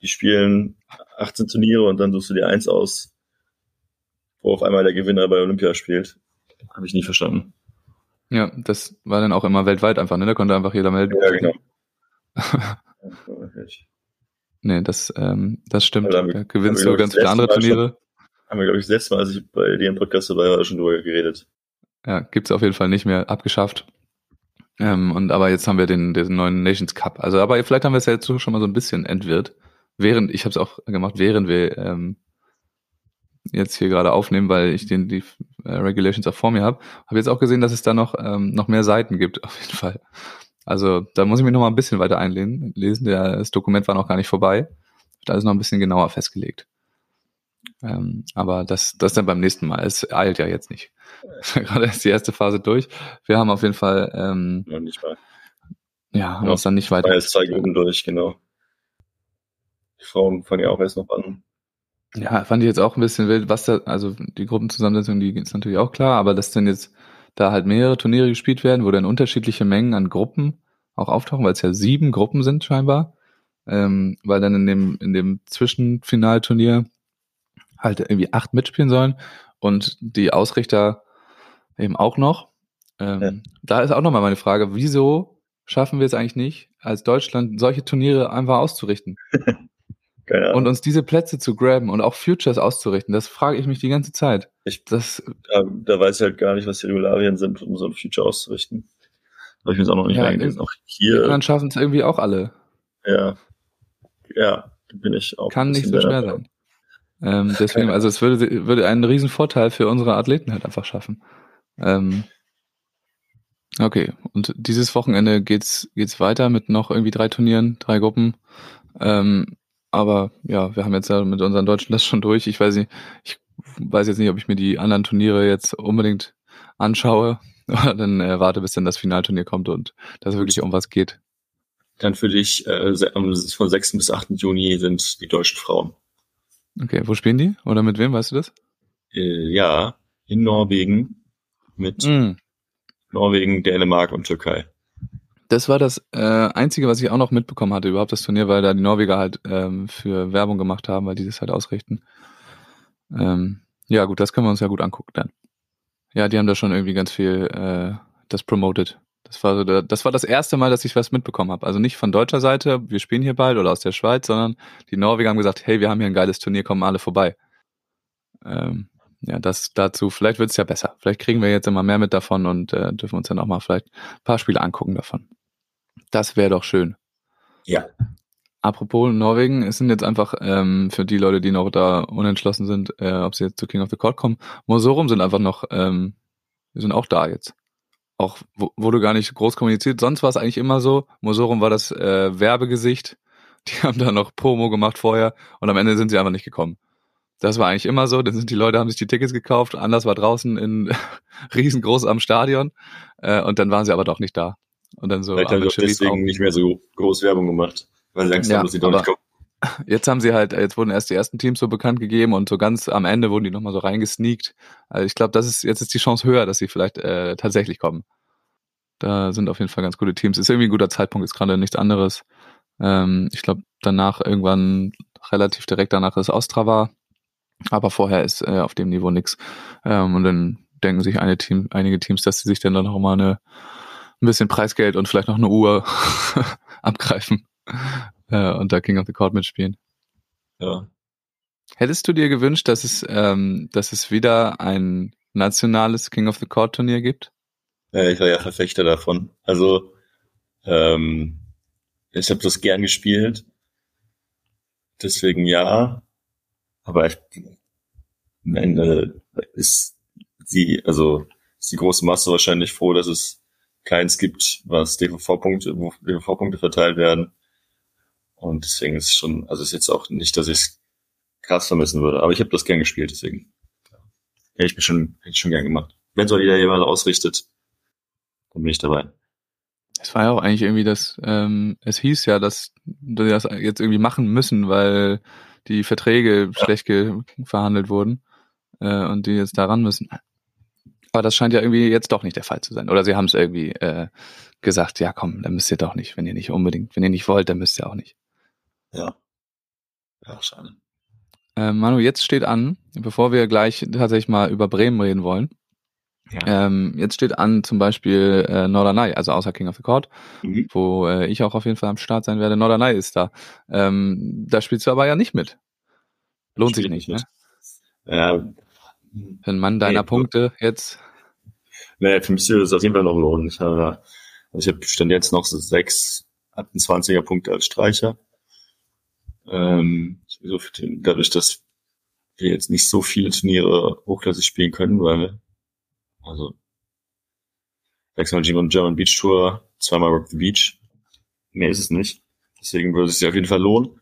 die spielen 18 Turniere und dann suchst du dir eins aus, wo auf einmal der Gewinner bei Olympia spielt. Habe ich nie verstanden. Ja, das war dann auch immer weltweit einfach, ne? Da konnte einfach jeder melden. Ja, genau. nee, das, ähm, das stimmt. Da wir- gewinnst du ganz viele andere Turniere. Haben wir, glaube ich, das letzte Mal, als ich bei dir im Podcast dabei war, schon drüber geredet. Ja, gibt's auf jeden Fall nicht mehr, abgeschafft. Ähm, und aber jetzt haben wir den, den neuen Nations Cup. Also, aber vielleicht haben wir es ja jetzt schon mal so ein bisschen entwirrt. Während, ich habe es auch gemacht, während wir ähm, jetzt hier gerade aufnehmen, weil ich den die äh, Regulations auch vor mir habe. Habe jetzt auch gesehen, dass es da noch ähm, noch mehr Seiten gibt, auf jeden Fall. Also da muss ich mich noch mal ein bisschen weiter einlesen. Lesen. Der, das Dokument war noch gar nicht vorbei. Da ist noch ein bisschen genauer festgelegt. Ähm, aber das, das dann beim nächsten Mal. Es eilt ja jetzt nicht. Gerade ist die erste Phase durch. Wir haben auf jeden Fall, ähm, Noch nicht mal. ja, haben Ja, uns dann nicht weiter. Jetzt zwei Gruppen durch, genau. Die Frauen fangen ja auch erst noch an. Ja, fand ich jetzt auch ein bisschen wild, was da, also die Gruppenzusammensetzung, die ist natürlich auch klar, aber dass denn jetzt da halt mehrere Turniere gespielt werden, wo dann unterschiedliche Mengen an Gruppen auch auftauchen, weil es ja sieben Gruppen sind scheinbar, ähm, weil dann in dem, in dem Zwischenfinalturnier halt irgendwie acht mitspielen sollen und die Ausrichter eben auch noch. Ähm, Ja. Da ist auch nochmal meine Frage, wieso schaffen wir es eigentlich nicht, als Deutschland solche Turniere einfach auszurichten? Keine Ahnung. und uns diese Plätze zu graben und auch Futures auszurichten, das frage ich mich die ganze Zeit. Ich- das, da, da weiß ich halt gar nicht, was die Regularien sind, um so ein Future auszurichten. Habe ich mir auch noch nicht Ja, eingelesen. Auch die hier, anderen schaffen es irgendwie auch alle. ja, ja, da bin ich auch. Kann nicht so schwer sein. Ähm, deswegen, also es würde, würde einen riesen Vorteil für unsere Athleten halt einfach schaffen. Ähm, okay, und dieses Wochenende geht's, geht's weiter mit noch irgendwie drei Turnieren, drei Gruppen. Ähm, aber ja, wir haben jetzt ja mit unseren Deutschen das schon durch. Ich weiß nicht, ich weiß jetzt nicht, ob ich mir die anderen Turniere jetzt unbedingt anschaue. Oder dann äh, warte, bis dann das Finalturnier kommt und das wirklich um was geht. Dann für dich, äh, von 6. bis 8. Juni sind die deutschen Frauen. Okay, wo spielen die? Oder mit wem, weißt du das? Äh, ja, in Norwegen mit Mhm. Norwegen, Dänemark und Türkei. Das war das äh, Einzige, was ich auch noch mitbekommen hatte, überhaupt das Turnier, weil da die Norweger halt ähm, für Werbung gemacht haben, weil die das halt ausrichten. Ähm, ja, gut, das können wir uns ja gut angucken dann. Ja, die haben da schon irgendwie ganz viel äh, das promoted. Das war so der, das war das erste Mal, dass ich was mitbekommen habe. Also nicht von deutscher Seite, wir spielen hier bald oder aus der Schweiz, sondern die Norweger haben gesagt, hey, wir haben hier ein geiles Turnier, kommen alle vorbei. Ähm, ja, das dazu, vielleicht wird's ja besser. Vielleicht kriegen wir jetzt immer mehr mit davon und äh, dürfen uns dann auch mal vielleicht ein paar Spiele angucken davon. Das wäre doch schön. Ja. Apropos Norwegen, es sind jetzt einfach ähm, für die Leute, die noch da unentschlossen sind, äh, ob sie jetzt zu King of the Court kommen, Mosorum sind einfach noch, ähm, wir sind auch da jetzt. Auch wo- wurde gar nicht groß kommuniziert. Sonst war es eigentlich immer so. Mosorum war das äh, Werbegesicht. Die haben da noch Promo gemacht vorher und am Ende sind sie einfach nicht gekommen. Das war eigentlich immer so. Dann sind die Leute, haben sich die Tickets gekauft, anders war draußen in riesengroß am Stadion äh, und dann waren sie aber doch nicht da. Und dann so. Vielleicht haben sie deswegen auch. nicht mehr so groß Werbung gemacht, weil sie Angst Ja, haben, dass sie doch nicht kommen. Jetzt haben sie halt, jetzt wurden erst die ersten Teams so bekannt gegeben und so ganz am Ende wurden die nochmal so reingesneakt. Also ich glaube, das ist, jetzt ist die Chance höher, dass sie vielleicht äh, tatsächlich kommen. Da sind auf jeden Fall ganz gute Teams. Ist irgendwie ein guter Zeitpunkt, ist gerade nichts anderes. Ähm, ich glaube, danach irgendwann relativ direkt danach ist Ostrava, aber vorher ist äh, auf dem Niveau nix. Ähm, und dann denken sich eine Team, einige Teams, dass sie sich dann noch mal eine ein bisschen Preisgeld und vielleicht noch eine Uhr abgreifen äh, und da King of the Court mitspielen. Ja. Hättest du dir gewünscht, dass es, ähm, dass es wieder ein nationales King of the Court Turnier gibt? Ja, ich war ja Verfechter davon. Also, ähm, ich habe das gern gespielt. Deswegen ja. Aber ich, am Ende ist sie, also ist die große Masse wahrscheinlich froh, dass es keins gibt, was DVV-Punkte, wo DVV-Punkte verteilt werden. Und deswegen ist es schon, also ist jetzt auch nicht, dass ich es krass vermissen würde. Aber ich habe das gern gespielt, deswegen. Hätte ich mir schon, hätte ich schon gern gemacht. Wenn so wieder jemand ausrichtet, dann bin ich dabei. Es war ja auch eigentlich irgendwie das, ähm, es hieß ja, dass die das jetzt irgendwie machen müssen, weil die Verträge schlecht ge verhandelt wurden äh, und die jetzt daran müssen. Aber das scheint ja irgendwie jetzt doch nicht der Fall zu sein. Oder sie haben es irgendwie äh, gesagt, ja komm, dann müsst ihr doch nicht, wenn ihr nicht unbedingt, wenn ihr nicht wollt, dann müsst ihr auch nicht. Ja. Ja, schade. Äh, Manu, jetzt steht an, bevor wir gleich tatsächlich mal über Bremen reden wollen. Ja. Ähm, jetzt steht an zum Beispiel äh, Norderney, also außer King of the Court, Mhm. wo äh, ich auch auf jeden Fall am Start sein werde. Norderney ist da. Ähm, da spielst du aber ja nicht mit. Lohnt sich nicht, nicht ne? Ja, Für einen Mann deiner Nee, Punkte jetzt. naja, für mich würde es auf jeden Fall noch lohnen. Ich habe, also ich habe stand jetzt noch so sechs 28er Punkte als Streicher. Ähm, so viel- dadurch, dass wir jetzt nicht so viele Turniere hochklassig spielen können, weil wir, also sechsmal German, Beach Tour, zweimal Rock the Beach. Mehr ist es nicht. Deswegen würde es sich auf jeden Fall lohnen.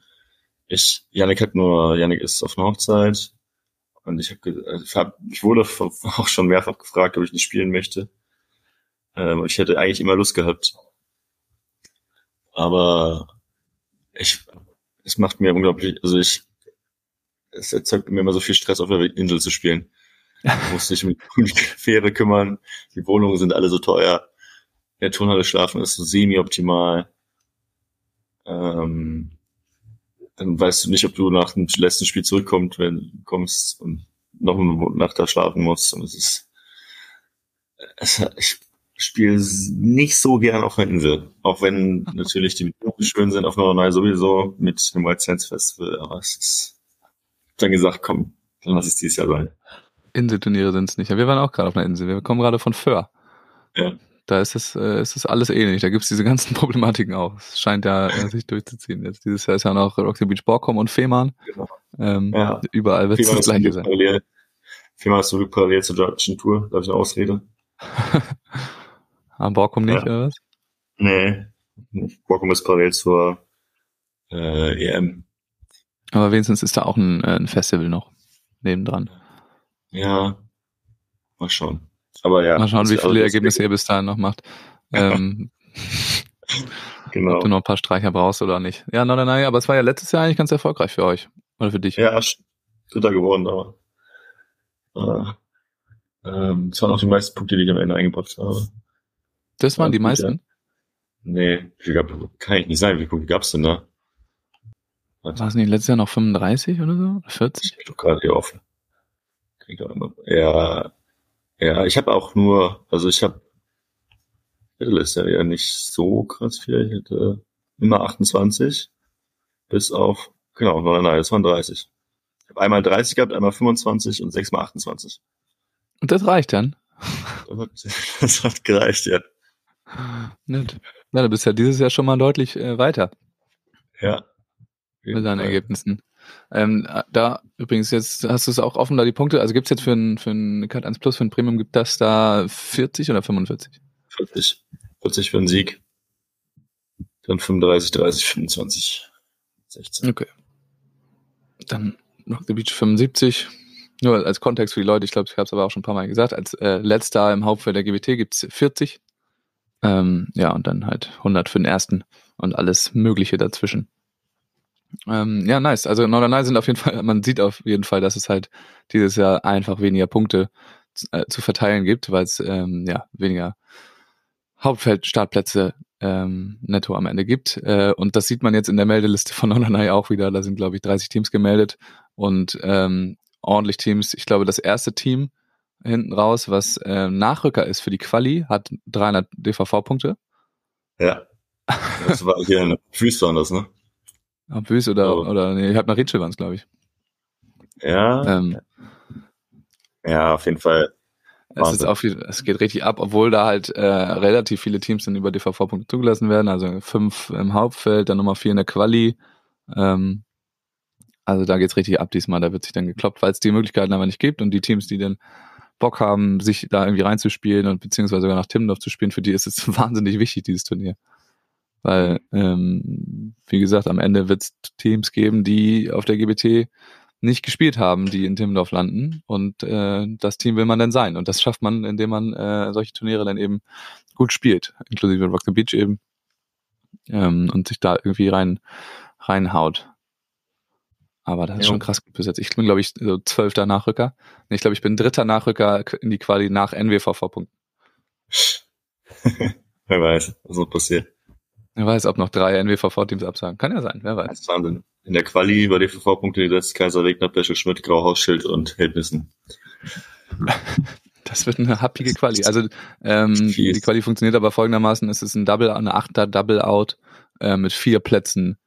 Ich, Yannick hat nur, Yannick ist auf einer Hochzeit und ich habe, also ich, wurde auch schon mehrfach gefragt, ob ich nicht spielen möchte. Ähm, ich hätte eigentlich immer Lust gehabt. Aber ich, es macht mir unglaublich, also ich, es erzeugt mir immer so viel Stress, auf der Insel zu spielen. Muss mich um die Fähre kümmern. Die Wohnungen sind alle so teuer. In der Turnhalle schlafen ist so semi-optimal. Ähm, dann weißt du nicht, ob du nach dem letzten Spiel zurückkommst, wenn du kommst und noch eine Nacht da schlafen musst. Und es ist, es, ich spiele nicht so gern auf einer Insel. Auch wenn natürlich die Bedingungen schön sind auf Norderney sowieso mit dem White Sands Festival. Aber es ist dann gesagt, komm, dann lass es dieses Jahr sein. Inselturniere sind es nicht. Ja, wir waren auch gerade auf einer Insel. Wir kommen gerade von Föhr. Ja. Da ist es, äh, ist es alles ähnlich. Da gibt's diese ganzen Problematiken auch. Es scheint ja äh, sich durchzuziehen. Jetzt dieses Jahr ist ja noch Rocky Beach Borkum und Fehmarn. Genau. Ähm, Ja. Überall wird es das gleiche sein. parallel, viermal ist zum Glück parallel zur deutschen Tour. Darf ich eine Ausrede? Am Borkum nicht, Ja. oder was? Nee. Borkum ist parallel zur äh, EM. Aber wenigstens ist da auch ein, äh, ein Festival noch nebendran. Ja. Mal schauen. Aber ja. Mal schauen, wie also viele das- Ergebnisse ihr bis dahin noch macht. Ähm, Genau. Ob du noch ein paar Streicher brauchst oder nicht. Ja, Norderney, aber es war ja letztes Jahr eigentlich ganz erfolgreich für euch. Oder für dich. Ja, Dritter geworden, aber äh, ähm, das waren auch die meisten Punkte, die ich am Ende eingebracht habe. Das waren Ja, die gut, meisten. Nee, wie viel gab, kann ich nicht sagen, wie viele Punkte gab's denn da? War es nicht letztes Jahr noch 35 oder so? Oder 40? Ich bin doch gerade hier offen. Krieg doch immer. Ja, ja, ich habe auch nur, also ich habe, das ist ja nicht so krass viel. Ich hätte immer 28 bis auf, genau, nein, nein, das waren 30. Ich habe einmal 30 gehabt, einmal 25 und sechsmal 28. Und das reicht dann. Das hat, das hat gereicht, ja. Nett. Ja, du bist ja dieses Jahr schon mal deutlich äh, weiter Ja. mit deinen Ergebnissen. Ähm, da übrigens jetzt hast du es auch offen da die Punkte. Also gibt's jetzt für ein für ein Cut 1 Plus für ein Premium gibt das da 40 oder 45? 40. 40 für einen Sieg. Dann 35, 30, 25, 16. Okay. Dann Rock the Beach 75. Nur als Kontext für die Leute, ich glaube, ich habe es aber auch schon ein paar Mal gesagt, als äh, letzter im Hauptfeld der GBT gibt's 40. Ähm, ja, und dann halt 100 für den ersten und alles Mögliche dazwischen. Ähm, ja, nice. Also Norderney sind auf jeden Fall, man sieht auf jeden Fall, dass es halt dieses Jahr einfach weniger Punkte äh, zu verteilen gibt, weil es ähm, ja weniger Hauptfeldstartplätze ähm, netto am Ende gibt. Äh, und das sieht man jetzt in der Meldeliste von Norderney auch wieder. Da sind, glaube ich, 30 Teams gemeldet und ähm, ordentlich Teams. Ich glaube, das erste Team hinten raus, was äh, Nachrücker ist für die Quali, hat 300 DVV-Punkte. Ja. Das war hier in waren das, ne? Füß oder, Oh. oder nee, ich hab nach Ritschel waren es, glaube ich. Ja. Ähm, Ja, auf jeden Fall. es, ist viel, es geht richtig ab, obwohl da halt äh, relativ viele Teams dann über DVV-Punkte zugelassen werden. Also fünf im Hauptfeld, dann nochmal vier in der Quali. Ähm, also da geht's richtig ab diesmal. Da wird sich dann gekloppt, weil es die Möglichkeiten aber nicht gibt und die Teams, die dann Bock haben, sich da irgendwie reinzuspielen und beziehungsweise sogar nach Timmendorf zu spielen, für die ist es wahnsinnig wichtig, dieses Turnier. Weil, ähm, wie gesagt, am Ende wird es Teams geben, die auf der GBT nicht gespielt haben, die in Timmendorf landen. Und äh, das Team will man dann sein. Und das schafft man, indem man äh, solche Turniere dann eben gut spielt, inklusive Rock the Beach eben. Ähm, und sich da irgendwie rein reinhaut. Aber das ist Jo. schon krass gut besetzt. Ich bin, glaube ich, so zwölfter Nachrücker. Ich glaube, ich bin dritter Nachrücker in die Quali nach NWVV-Punkten. Wer weiß, was noch passiert. Wer weiß, ob noch drei NWVV-Teams absagen. Kann ja sein, wer weiß. Das ist Wahnsinn. In der Quali über DVV-Punkte gesetzt Kaiser Wegner, Peschel Schmidt, Grauhausschild und Hildnissen. Das wird eine happige Quali. Also ähm, die Quali funktioniert aber folgendermaßen: Es ist ein Double, eine achter Double Out äh, mit vier Plätzen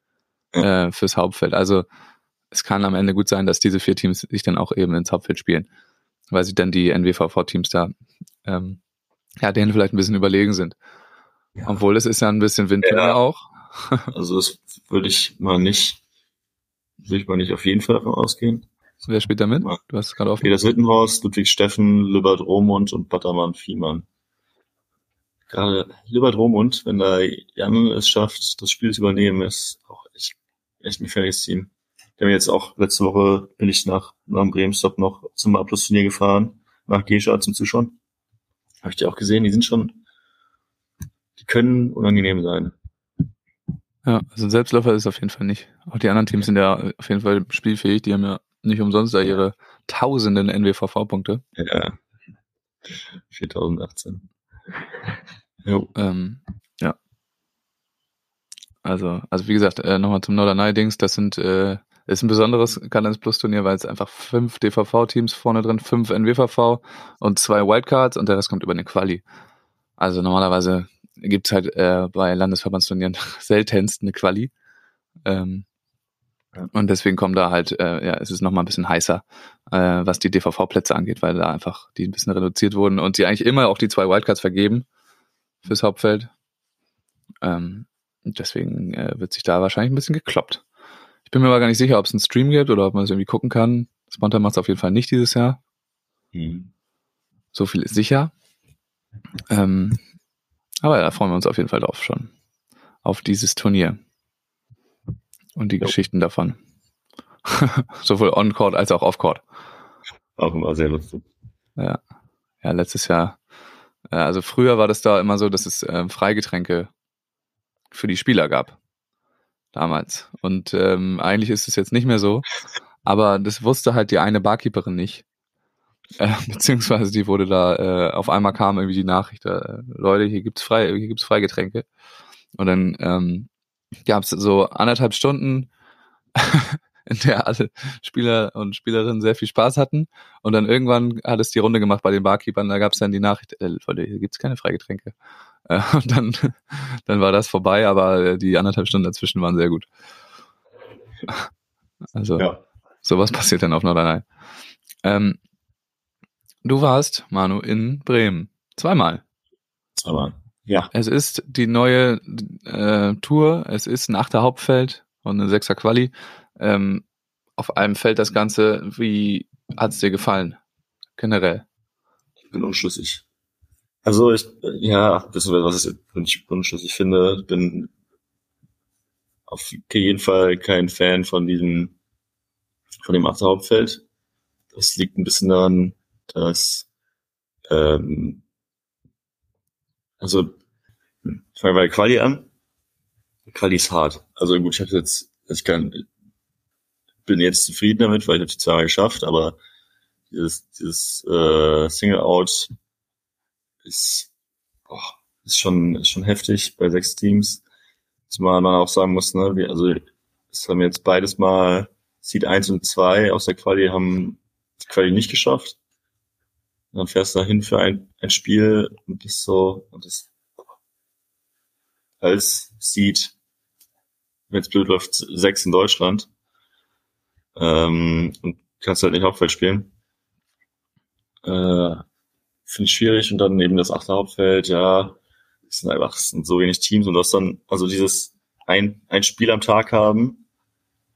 äh, fürs Hauptfeld. Also es kann am Ende gut sein, dass diese vier Teams sich dann auch eben ins Hauptfeld spielen, weil sie dann die NWVV-Teams da ähm, ja denen vielleicht ein bisschen überlegen sind. Obwohl es ist ja ein bisschen Windturnier Ja. auch. Also das würde ich mal nicht, würde ich mal nicht auf jeden Fall davon ausgehen. Wer spielt da mit? Ja. Du hast gerade offen. Peter Sittenhorst, Ludwig Steffen, Lübert Romund und Battermann Fiemann. Gerade Lübert Romund, wenn da Jan es schafft, das Spiel zu übernehmen, ist auch echt, echt ein gefährliches Team. Die haben jetzt auch letzte Woche bin ich nach, nach dem Bremen-Stop noch zum Abschlussturnier gefahren, nach Gescha zum Zuschauen. Habe ich die auch gesehen, die sind schon, die können unangenehm sein. Ja, also ein Selbstläufer ist auf jeden Fall nicht. Auch die anderen Teams sind ja auf jeden Fall spielfähig. Die haben ja nicht umsonst da ihre tausenden NWVV-Punkte. Ja. 4018. Jo. Ähm, ja. Also, also wie gesagt, äh, nochmal zum Norderney-Dings. Das sind, äh, ist ein besonderes Kadence Plus Turnier, weil es einfach fünf DVV-Teams vorne drin, fünf NWVV und zwei Wildcards und der Rest kommt über eine Quali. Also normalerweise gibt's halt äh, bei Landesverbandsturnieren seltenst eine Quali. Ähm, Ja. Und deswegen kommen da halt, äh, ja, es ist nochmal ein bisschen heißer, äh, was die DVV-Plätze angeht, weil da einfach die ein bisschen reduziert wurden und sie eigentlich immer auch die zwei Wildcards vergeben fürs Hauptfeld. Ähm, deswegen äh, wird sich da wahrscheinlich ein bisschen gekloppt. Ich bin mir aber gar nicht sicher, ob es einen Stream gibt oder ob man es irgendwie gucken kann. Spontan macht es auf jeden Fall nicht dieses Jahr. Hm. So viel ist sicher. Ähm, aber ja, da freuen wir uns auf jeden Fall drauf schon. Auf dieses Turnier. Und die Jo. Geschichten davon. Sowohl on-court als auch off-court. Auch immer sehr lustig. Ja. Ja, letztes Jahr. Äh, also früher war das da immer so, dass es ähm, Freigetränke für die Spieler gab. Damals. Und ähm, eigentlich ist es jetzt nicht mehr so. Aber das wusste halt die eine Barkeeperin nicht. Äh, beziehungsweise die wurde da, äh, auf einmal kam irgendwie die Nachricht, äh, Leute, hier gibt's frei, hier gibt's Freigetränke. Und dann ähm, gab's so anderthalb Stunden, in der alle Spieler und Spielerinnen sehr viel Spaß hatten. Und dann irgendwann hat es die Runde gemacht bei den Barkeepern, da gab's dann die Nachricht, äh, Leute, hier gibt's keine Freigetränke. Äh, und dann, dann war das vorbei, aber äh, die anderthalb Stunden dazwischen waren sehr gut. Also Ja. sowas passiert dann auf Norderney. Ähm, du warst, Manu, in Bremen. Zweimal. Aber ja, Es ist die neue äh, Tour, es ist ein achter Hauptfeld und eine sechser Quali. Ähm, auf einem Feld das Ganze, wie hat's dir gefallen? Generell. ich bin unschlüssig. Also ich, ja, das ist was ich, ich unschlüssig finde, bin auf jeden Fall kein Fan von diesem von dem Achterhauptfeld. Das liegt ein bisschen daran, dass ähm, also ich fange bei Quali an. Quali ist hart. Also gut, ich habe jetzt, ich kann, bin jetzt zufrieden damit, weil ich habe die Zahl geschafft, aber dieses, dieses äh, Single Out ist, oh, ist schon, ist schon heftig bei sechs Teams. Zumal man auch sagen muss, ne, wir, also es haben jetzt beides mal Seed 1 und 2 aus der Quali haben die Quali nicht geschafft. Und dann fährst du dahin für ein, ein Spiel und bist so, und das als Seed, wenn es blöd läuft, sechs in Deutschland. Ähm, und kannst halt nicht Hauptfeld spielen. Äh, Finde ich schwierig. Und dann eben das achte Hauptfeld, ja, es sind einfach sind so wenig Teams und das dann, also dieses ein, ein Spiel am Tag haben,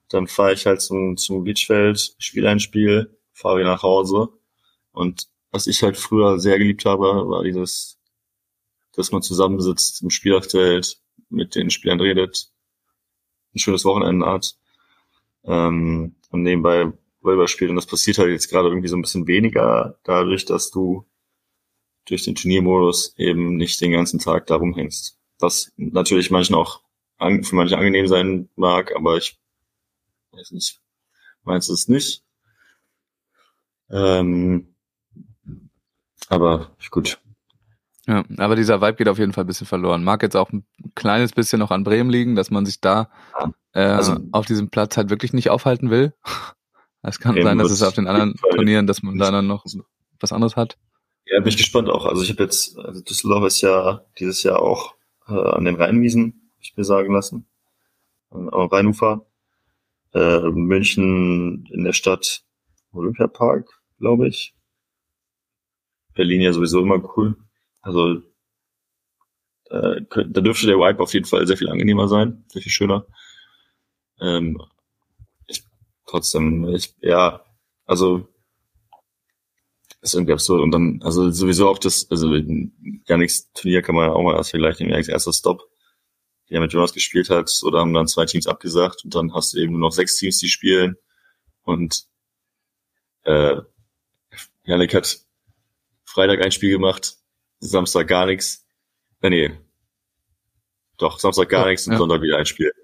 dann fahre ich halt zum, zum Beachfeld, spiele ein Spiel, fahre wieder nach Hause. Und was ich halt früher sehr geliebt habe, war dieses, dass man zusammensitzt im Spielfeld, mit den Spielern redet, ein schönes Wochenende hat ähm, und nebenbei Volleyball spielt. Und das passiert halt jetzt gerade irgendwie so ein bisschen weniger dadurch, dass du durch den Turniermodus eben nicht den ganzen Tag da rumhängst. Was natürlich manchen auch an, für manche angenehm sein mag, aber ich weiß nicht, meinst du es nicht? Ähm, aber gut. Ja, aber dieser Vibe geht auf jeden Fall ein bisschen verloren. Mag jetzt auch ein kleines bisschen noch an Bremen liegen, dass man sich da äh, also, auf diesem Platz halt wirklich nicht aufhalten will. Es kann sein, dass es auf den anderen Turnieren, dass man da dann noch was anderes hat. Ja, bin ich gespannt auch. Also ich habe jetzt, also Düsseldorf ist ja dieses Jahr auch äh, an den Rheinwiesen, ich mir sagen lassen. Am Rheinufer. Äh, München in der Stadt Olympiapark, glaube ich. Berlin ja sowieso immer cool. Also äh, da dürfte der Wipe auf jeden Fall sehr viel angenehmer sein, sehr viel schöner. Ähm, ich, trotzdem, ich, ja, also ist irgendwie absurd. Und dann, also sowieso auch das, also Yannicks Turnier kann man auch mal erst vergleichen, Yannicks erster Stop, der mit Jonas gespielt hat, oder haben dann zwei Teams abgesagt und dann hast du eben nur noch sechs Teams, die spielen. Und äh, Yannick hat Freitag ein Spiel gemacht, Samstag gar nichts. Äh, nee. Doch, Samstag gar ja, nichts und ja. Sonntag wieder ein Spiel.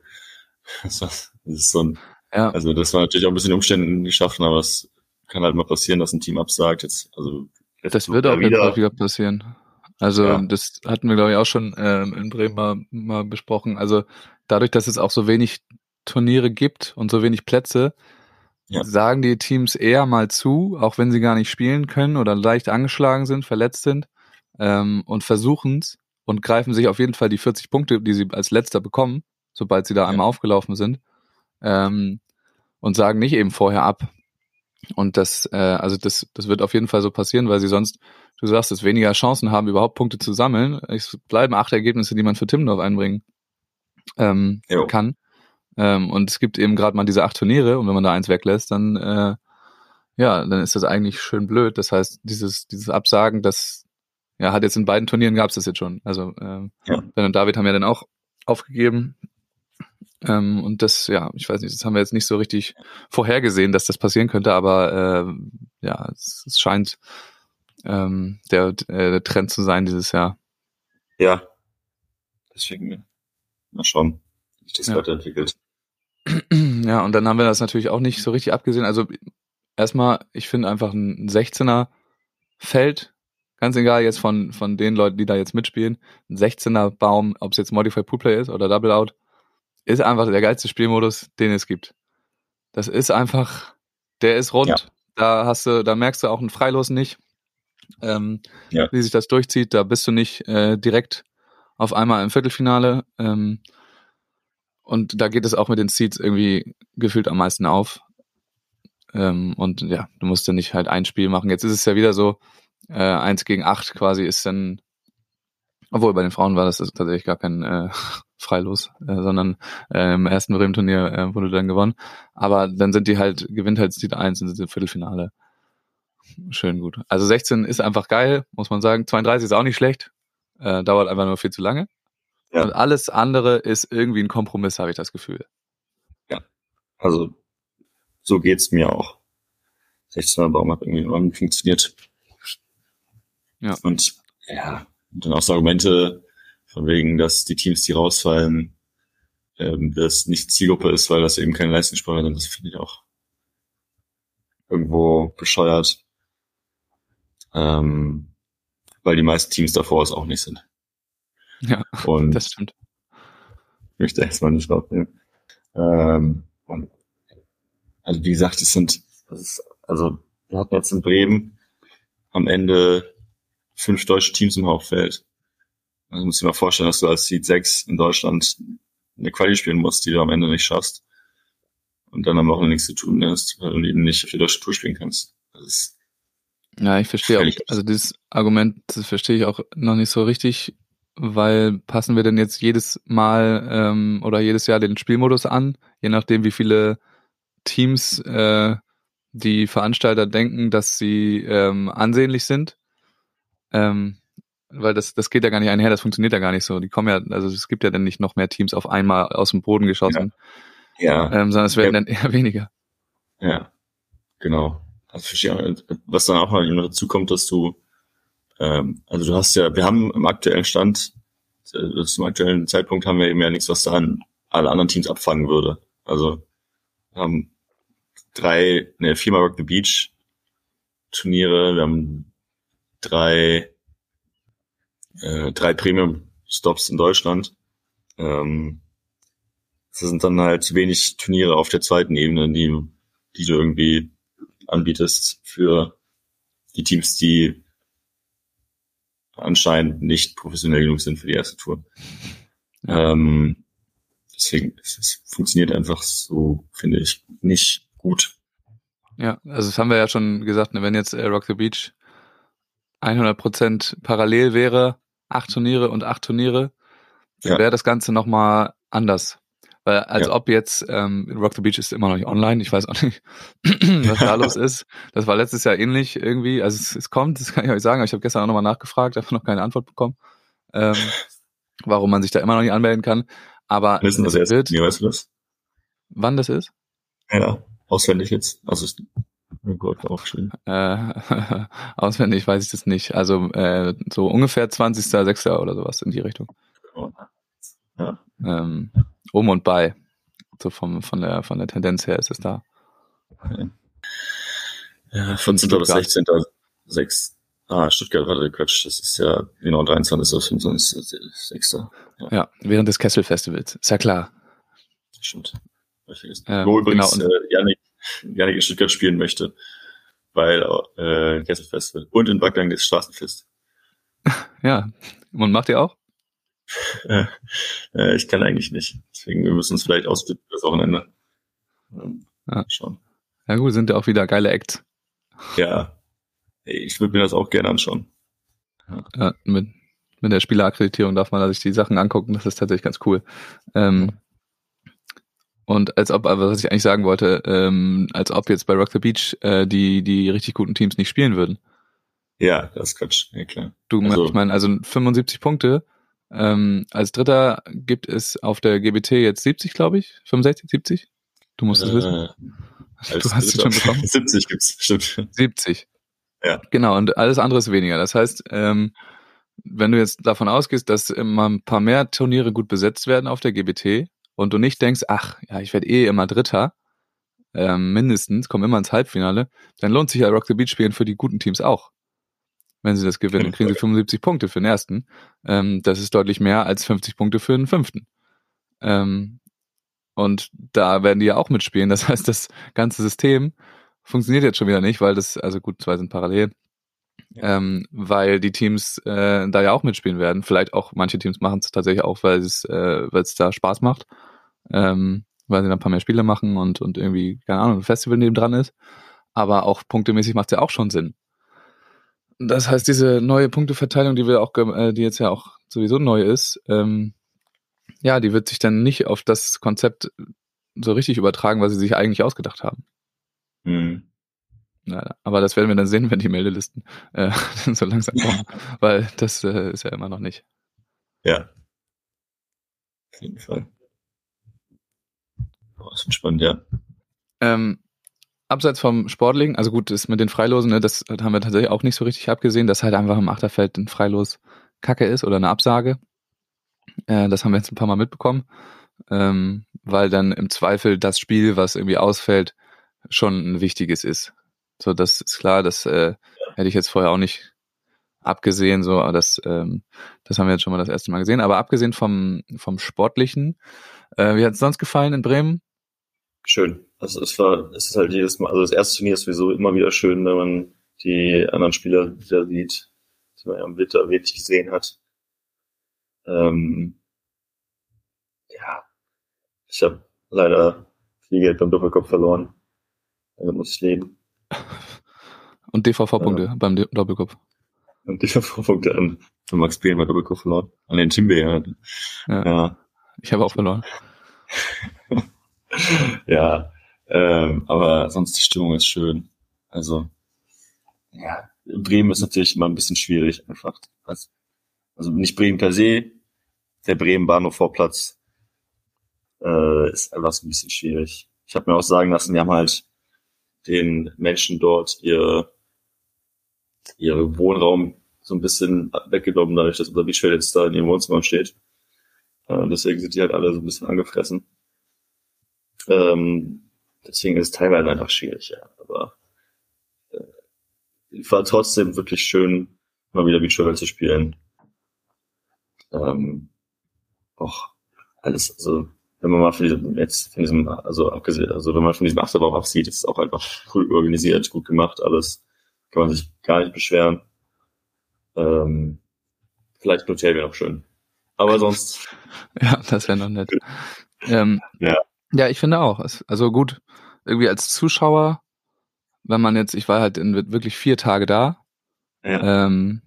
Das, war, das ist so ein, ja. also das war natürlich auch ein bisschen Umständen geschaffen, aber es kann halt mal passieren, dass ein Team absagt. Jetzt, also das wird auch wieder häufiger passieren. Also ja. das hatten wir glaube ich auch schon ähm, in Bremen mal, mal besprochen. Also dadurch, dass es auch so wenig Turniere gibt und so wenig Plätze, ja. sagen die Teams eher mal zu, auch wenn sie gar nicht spielen können oder leicht angeschlagen sind, verletzt sind, ähm, und versuchen es und greifen sich auf jeden Fall die 40 Punkte, die sie als letzter bekommen, sobald sie da ja. einmal aufgelaufen sind, ähm, und sagen nicht eben vorher ab. Und das, äh, also das, das wird auf jeden Fall so passieren, weil sie sonst, du sagst es, weniger Chancen haben, überhaupt Punkte zu sammeln. Es bleiben acht Ergebnisse, die man für Timmendorf einbringen ähm, kann. Ähm, und es gibt eben gerade mal diese acht Turniere und wenn man da eins weglässt, dann äh, ja, dann ist das eigentlich schön blöd. Das heißt, dieses, dieses Absagen, das ja, hat jetzt in beiden Turnieren gab es das jetzt schon. Also ähm, ja. Ben und David haben ja dann auch aufgegeben. Ähm, und das, ja, ich weiß nicht, das haben wir jetzt nicht so richtig vorhergesehen, dass das passieren könnte, aber äh, ja, es, es scheint ähm, der, äh, der Trend zu sein dieses Jahr. Ja. Deswegen mal schauen, wie sich das ja. weiterentwickelt. Ja, und dann haben wir das natürlich auch nicht so richtig abgesehen. Also erstmal, ich finde einfach ein 16er Feld Ganz egal jetzt von, von den Leuten, die da jetzt mitspielen. Ein 16er Baum, ob es jetzt Modify Pool Play ist oder Double Out, ist einfach der geilste Spielmodus, den es gibt. Das ist einfach, der ist rund. Ja. Da hast du, da merkst du auch einen Freilos nicht, ähm, ja. wie sich das durchzieht. Da bist du nicht äh, direkt auf einmal im Viertelfinale. Ähm, und da geht es auch mit den Seeds irgendwie gefühlt am meisten auf. Ähm, und ja, du musst ja nicht halt ein Spiel machen. Jetzt ist es ja wieder so, äh, 1 gegen 8 quasi ist dann, obwohl bei den Frauen war das tatsächlich gar kein äh, Freilos, äh, sondern äh, im ersten Bremen-Turnier äh, wurde dann gewonnen. Aber dann sind die halt, gewinnt halt Seed 1 und sind im Viertelfinale. Schön gut. Also 16 ist einfach geil, muss man sagen. 32 ist auch nicht schlecht. Äh, dauert einfach nur viel zu lange. Ja. Und alles andere ist irgendwie ein Kompromiss, habe ich das Gefühl. Ja. Also so geht's mir auch. 16er Baum hat irgendwie nicht funktioniert. Ja. Und ja, und dann auch so Argumente von wegen, dass die Teams, die rausfallen, ähm, das nicht Zielgruppe ist, weil das eben keine Leistungssportler sind. Das finde ich auch irgendwo bescheuert. Ähm, weil die meisten Teams davor es auch nicht sind. Ja, Und das stimmt. ich möchte erstmal nicht rausnehmen. Ähm, und also wie gesagt, es sind, das ist, also wir hatten jetzt in Bremen am Ende fünf deutsche Teams im Hauptfeld. Also du dir mal vorstellen, dass du als Seed 6 in Deutschland eine Quali spielen musst, die du am Ende nicht schaffst. Und dann am Wochenende nichts zu tun hast, weil du eben nicht auf die deutsche Tour spielen kannst. Ja, ich verstehe auch, also dieses Argument, das verstehe ich auch noch nicht so richtig, weil passen wir denn jetzt jedes Mal ähm, oder jedes Jahr den Spielmodus an, je nachdem wie viele Teams äh, die Veranstalter denken, dass sie ähm, ansehnlich sind. Ähm, weil das, das geht ja gar nicht einher, das funktioniert ja gar nicht so. Die kommen ja, also es gibt ja dann nicht noch mehr Teams auf einmal aus dem Boden geschossen, ja, ähm, sondern es werden Ja. dann eher weniger. Ja, genau. Also was dann auch noch dazu kommt, dass du, ähm, also du hast ja, wir haben im aktuellen Stand, äh, zum aktuellen Zeitpunkt haben wir eben ja nichts, was dann alle anderen Teams abfangen würde. Also wir haben drei, ne, viermal Rock the Beach Turniere, wir haben drei, äh, drei Premium Stops in Deutschland. Ähm, das sind dann halt wenig Turniere auf der zweiten Ebene, die, die du irgendwie anbietest für die Teams, die anscheinend nicht professionell genug sind für die erste Tour. Ähm, deswegen, es, es funktioniert einfach so, finde ich, nicht gut. Ja, also das haben wir ja schon gesagt, ne, wenn jetzt äh, Rock the Beach 100% parallel wäre, acht Turniere und acht Turniere, dann Ja. wäre das Ganze nochmal anders. Weil als Ja. ob jetzt, ähm, Rock the Beach ist immer noch nicht online, ich weiß auch nicht, was da los ist. Das war letztes Jahr ähnlich irgendwie, also es, es kommt, das kann ich euch sagen, aber ich habe gestern auch nochmal nachgefragt, habe noch keine Antwort bekommen, ähm, warum man sich da immer noch nicht anmelden kann. Aber Wissen das erst? wird, Nee, weißt du das? wann das ist? Ja, auswendig jetzt. Also ist oh Gott aufgeschrieben. Äh, auswendig weiß ich das nicht. Also äh, so ungefähr 20.06. oder sowas in die Richtung. Ja. Ähm, um und bei. So vom, von, der, von der Tendenz her ist es da. Ja, 14. bis Stuttgart. 16. 6. Ah, Stuttgart, warte, Quatsch. Das ist ja genau 23. bis 25. 6. Ja, während des Kessel-Festivals. Ist ja klar. Stimmt. Ja, Wo übrigens genau, äh, Janik, Janik in Stuttgart spielen möchte. Weil äh, Kessel Festival. Und in Backlang das Straßenfest. Ja. Und macht ihr auch? Äh, äh, ich kann eigentlich nicht. Deswegen wir müssen uns vielleicht ausbitten das Wochenende. Ähm, Ja. Schauen. Ja gut, sind ja auch wieder geile Acts. Ja. Ich würde mir das auch gerne anschauen. Ja, mit, mit der Spielerakkreditierung darf man sich die Sachen angucken. Das ist tatsächlich ganz cool. Ähm, und als ob, was ich eigentlich sagen wollte, ähm, als ob jetzt bei Rock the Beach äh, die, die richtig guten Teams nicht spielen würden. Ja, das ist Quatsch. Ja, klar. Du, Also- ich meine, also 75 Punkte. Ähm, als Dritter gibt es auf der GBT jetzt 70, glaube ich. 65, 70? Du musst es wissen. Äh, als Du hast es schon bekommen. 70 gibt's, stimmt. 70. Ja. Genau, und alles andere ist weniger. Das heißt, ähm, wenn du jetzt davon ausgehst, dass immer ein paar mehr Turniere gut besetzt werden auf der GBT und du nicht denkst, ach, ja, ich werde eh immer Dritter, ähm, mindestens, komme immer ins Halbfinale, dann lohnt sich ja Rock the Beach spielen für die guten Teams auch. Wenn sie das gewinnen, kriegen sie Fall. 75 Punkte für den ersten. Ähm, das ist deutlich mehr als 50 Punkte für den fünften. Ähm, und da werden die ja auch mitspielen. Das heißt, das ganze System funktioniert jetzt schon wieder nicht, weil das, also gut, zwei sind parallel, ähm, weil die Teams äh, da ja auch mitspielen werden. Vielleicht auch manche Teams machen es tatsächlich auch, weil es äh, weil es da Spaß macht, ähm, weil sie dann ein paar mehr Spiele machen und und irgendwie keine Ahnung ein Festival nebendran ist. Aber auch punktemäßig macht es ja auch schon Sinn. Das heißt, diese neue Punkteverteilung, die wir auch, äh, die jetzt ja auch sowieso neu ist, ähm, ja, die wird sich dann nicht auf das Konzept so richtig übertragen, was sie sich eigentlich ausgedacht haben. Hm. Ja, aber das werden wir dann sehen, wenn die Meldelisten äh, so langsam kommen, weil das äh, ist ja immer noch nicht. Ja. Auf jeden Fall. Boah, ist spannend, ja. Ähm, abseits vom Sportling, also gut, das mit den Freilosen, ne, das haben wir tatsächlich auch nicht so richtig abgesehen, dass halt einfach im Achterfeld ein Freilos Kacke ist oder eine Absage. Äh, das haben wir jetzt ein paar Mal mitbekommen, ähm, weil dann im Zweifel das Spiel, was irgendwie ausfällt, schon ein wichtiges ist. So, das ist klar, das äh, hätte ich jetzt vorher auch nicht abgesehen, so, aber das, ähm, das haben wir jetzt schon mal das erste Mal gesehen. Aber abgesehen vom, vom Sportlichen, äh, wie hat es sonst gefallen in Bremen? Schön. Also es war, es ist halt jedes Mal, also das erste Turnier ist sowieso immer wieder schön, wenn man die anderen Spieler wieder sieht, die man ja am Winter wirklich gesehen hat. Ähm, ja, ich habe leider viel Geld beim Doppelkopf verloren. Damit muss ich leben. Und DVV-Punkte ja. beim Doppelkopf. Und DVV-Punkte an Max Behn bei Doppelkopf verloren. An den Timbe, ja. ja. ja. Ich habe auch verloren. ja, ähm, aber sonst die Stimmung ist schön. Also, ja, Bremen ist natürlich immer ein bisschen schwierig einfach. Also nicht Bremen per se, der Bremen Bahnhof Vorplatz äh, ist einfach so ein bisschen schwierig. Ich habe mir auch sagen lassen, wir haben halt den Menschen dort ihr, ihr Wohnraum so ein bisschen weggenommen, dadurch, dass unser Beachfeld jetzt da in ihrem Wohnzimmer steht. Äh, deswegen sind die halt alle so ein bisschen angefressen. Ähm, deswegen ist es teilweise einfach schwierig, ja. Aber äh, war trotzdem wirklich schön, mal wieder Beachvolleyball zu spielen. Ähm, auch alles, also wenn man mal von diesem, jetzt von diesem, also abgesehen, also wenn man von diesem Achterbau absieht, ist es auch einfach cool organisiert, gut gemacht, alles. Kann man sich gar nicht beschweren. Ähm, vielleicht Hotel wäre noch schön. Aber sonst. ja, das wäre noch nett. ähm, ja. Ja, ich finde auch. Also gut, irgendwie als Zuschauer, wenn man jetzt, ich war halt in wirklich vier Tage da. Ja. Ähm,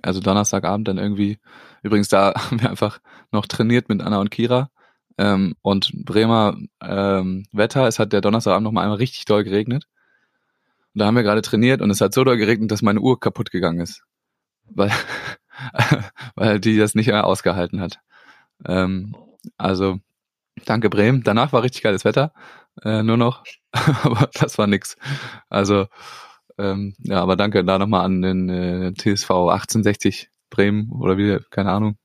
also Donnerstagabend dann irgendwie. Übrigens, da haben wir einfach noch trainiert mit Anna und Kira. Ähm, und Bremer ähm, Wetter, es hat der Donnerstagabend noch mal einmal richtig doll geregnet. Und da haben wir gerade trainiert und es hat so doll geregnet, dass meine Uhr kaputt gegangen ist. Weil, weil die das nicht mehr ausgehalten hat. Ähm, also Danke Bremen. Danach war richtig geiles Wetter. Äh, nur noch. aber das war nix. Also, ähm, ja, aber danke da nochmal an den äh, TSV 1860 Bremen oder wie, keine Ahnung,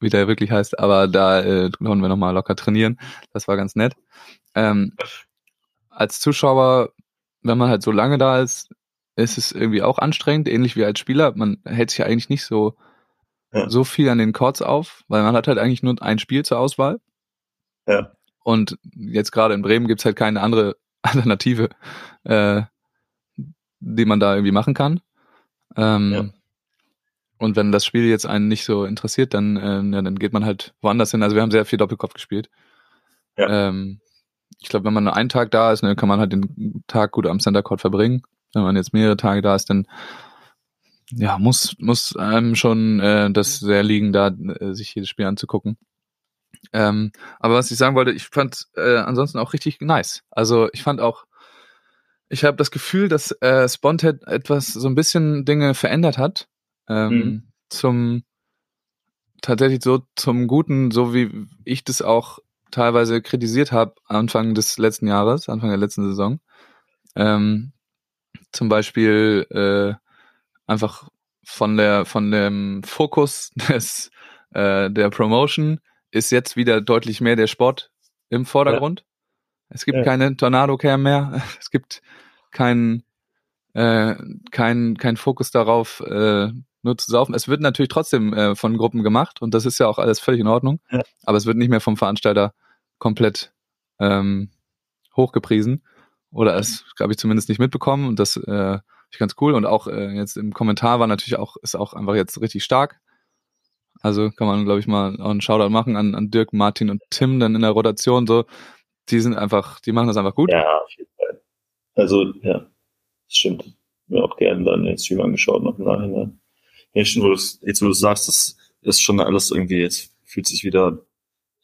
wie der wirklich heißt. Aber da äh, konnten wir nochmal locker trainieren. Das war ganz nett. Ähm, als Zuschauer, wenn man halt so lange da ist, ist es irgendwie auch anstrengend, ähnlich wie als Spieler. Man hält sich ja eigentlich nicht so, ja. so viel an den Chords auf, weil man hat halt eigentlich nur ein Spiel zur Auswahl. Ja. Und jetzt gerade in Bremen gibt's halt keine andere Alternative, äh, die man da irgendwie machen kann. Ähm, ja. Und wenn das Spiel jetzt einen nicht so interessiert, dann, äh, ja, dann geht man halt woanders hin. Also wir haben sehr viel Doppelkopf gespielt. Ja. Ähm, ich glaube, wenn man nur einen Tag da ist, dann kann man halt den Tag gut am Center Court verbringen. Wenn man jetzt mehrere Tage da ist, dann ja, muss, muss einem schon äh, das sehr liegen, da äh, sich jedes Spiel anzugucken. Ähm, aber was ich sagen wollte, ich fand äh, ansonsten auch richtig nice. Also ich fand auch, ich habe das Gefühl, dass äh, Sponhead etwas so ein bisschen Dinge verändert hat. Ähm, mhm. Zum tatsächlich so zum Guten, so wie ich das auch teilweise kritisiert habe Anfang des letzten Jahres, Anfang der letzten Saison. Ähm, zum Beispiel äh, einfach von der von dem Fokus des äh, der Promotion ist jetzt wieder deutlich mehr der Sport im Vordergrund. Ja. Es gibt ja. keine Tornado-Cam mehr. Es gibt keinen äh, kein, kein Fokus darauf, äh, nur zu saufen. Es wird natürlich trotzdem äh, von Gruppen gemacht und das ist ja auch alles völlig in Ordnung. Ja. Aber es wird nicht mehr vom Veranstalter komplett ähm, hochgepriesen. Oder es habe ich zumindest nicht mitbekommen und das äh, ich ganz cool. Und auch äh, jetzt im Kommentar war natürlich auch, ist auch einfach jetzt richtig stark. Also kann man, glaube ich, mal auch einen Shoutout machen an, an Dirk, Martin und Tim dann in der Rotation. So, die sind einfach, die machen das einfach gut. Ja, auf jeden Fall. Also, ja, das stimmt. Mir auch gerne dann den Stream angeschaut noch im Nachhinein. Jetzt, wo du, jetzt, wo du sagst, das ist schon alles irgendwie, jetzt fühlt sich wieder,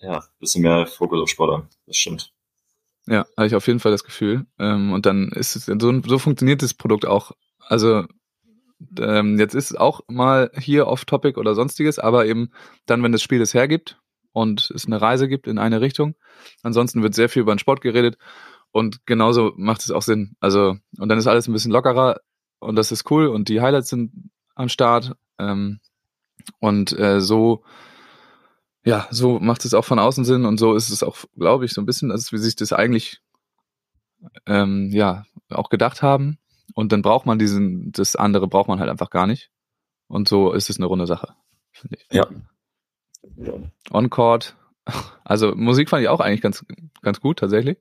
ja, ein bisschen mehr Fokus auf Sport an. Das stimmt. Ja, habe ich auf jeden Fall das Gefühl. Ähm, und dann ist es, so, so funktioniert das Produkt auch. Also ähm, jetzt ist es auch mal hier off-topic oder sonstiges, aber eben dann, wenn das Spiel es hergibt und es eine Reise gibt in eine Richtung. Ansonsten wird sehr viel über den Sport geredet Und genauso macht es auch Sinn. Also, und dann ist alles ein bisschen lockerer und das ist cool und die Highlights sind am Start. Ähm, und äh, so, ja, so macht es auch von außen Sinn und so ist es auch, glaube ich, so ein bisschen, also wie sich das eigentlich ähm, ja auch gedacht haben. Und dann braucht man diesen, das andere braucht man halt einfach gar nicht. Und so ist es eine runde Sache, finde ich. Ja. On-Court. Also Musik fand ich auch eigentlich ganz, ganz gut tatsächlich.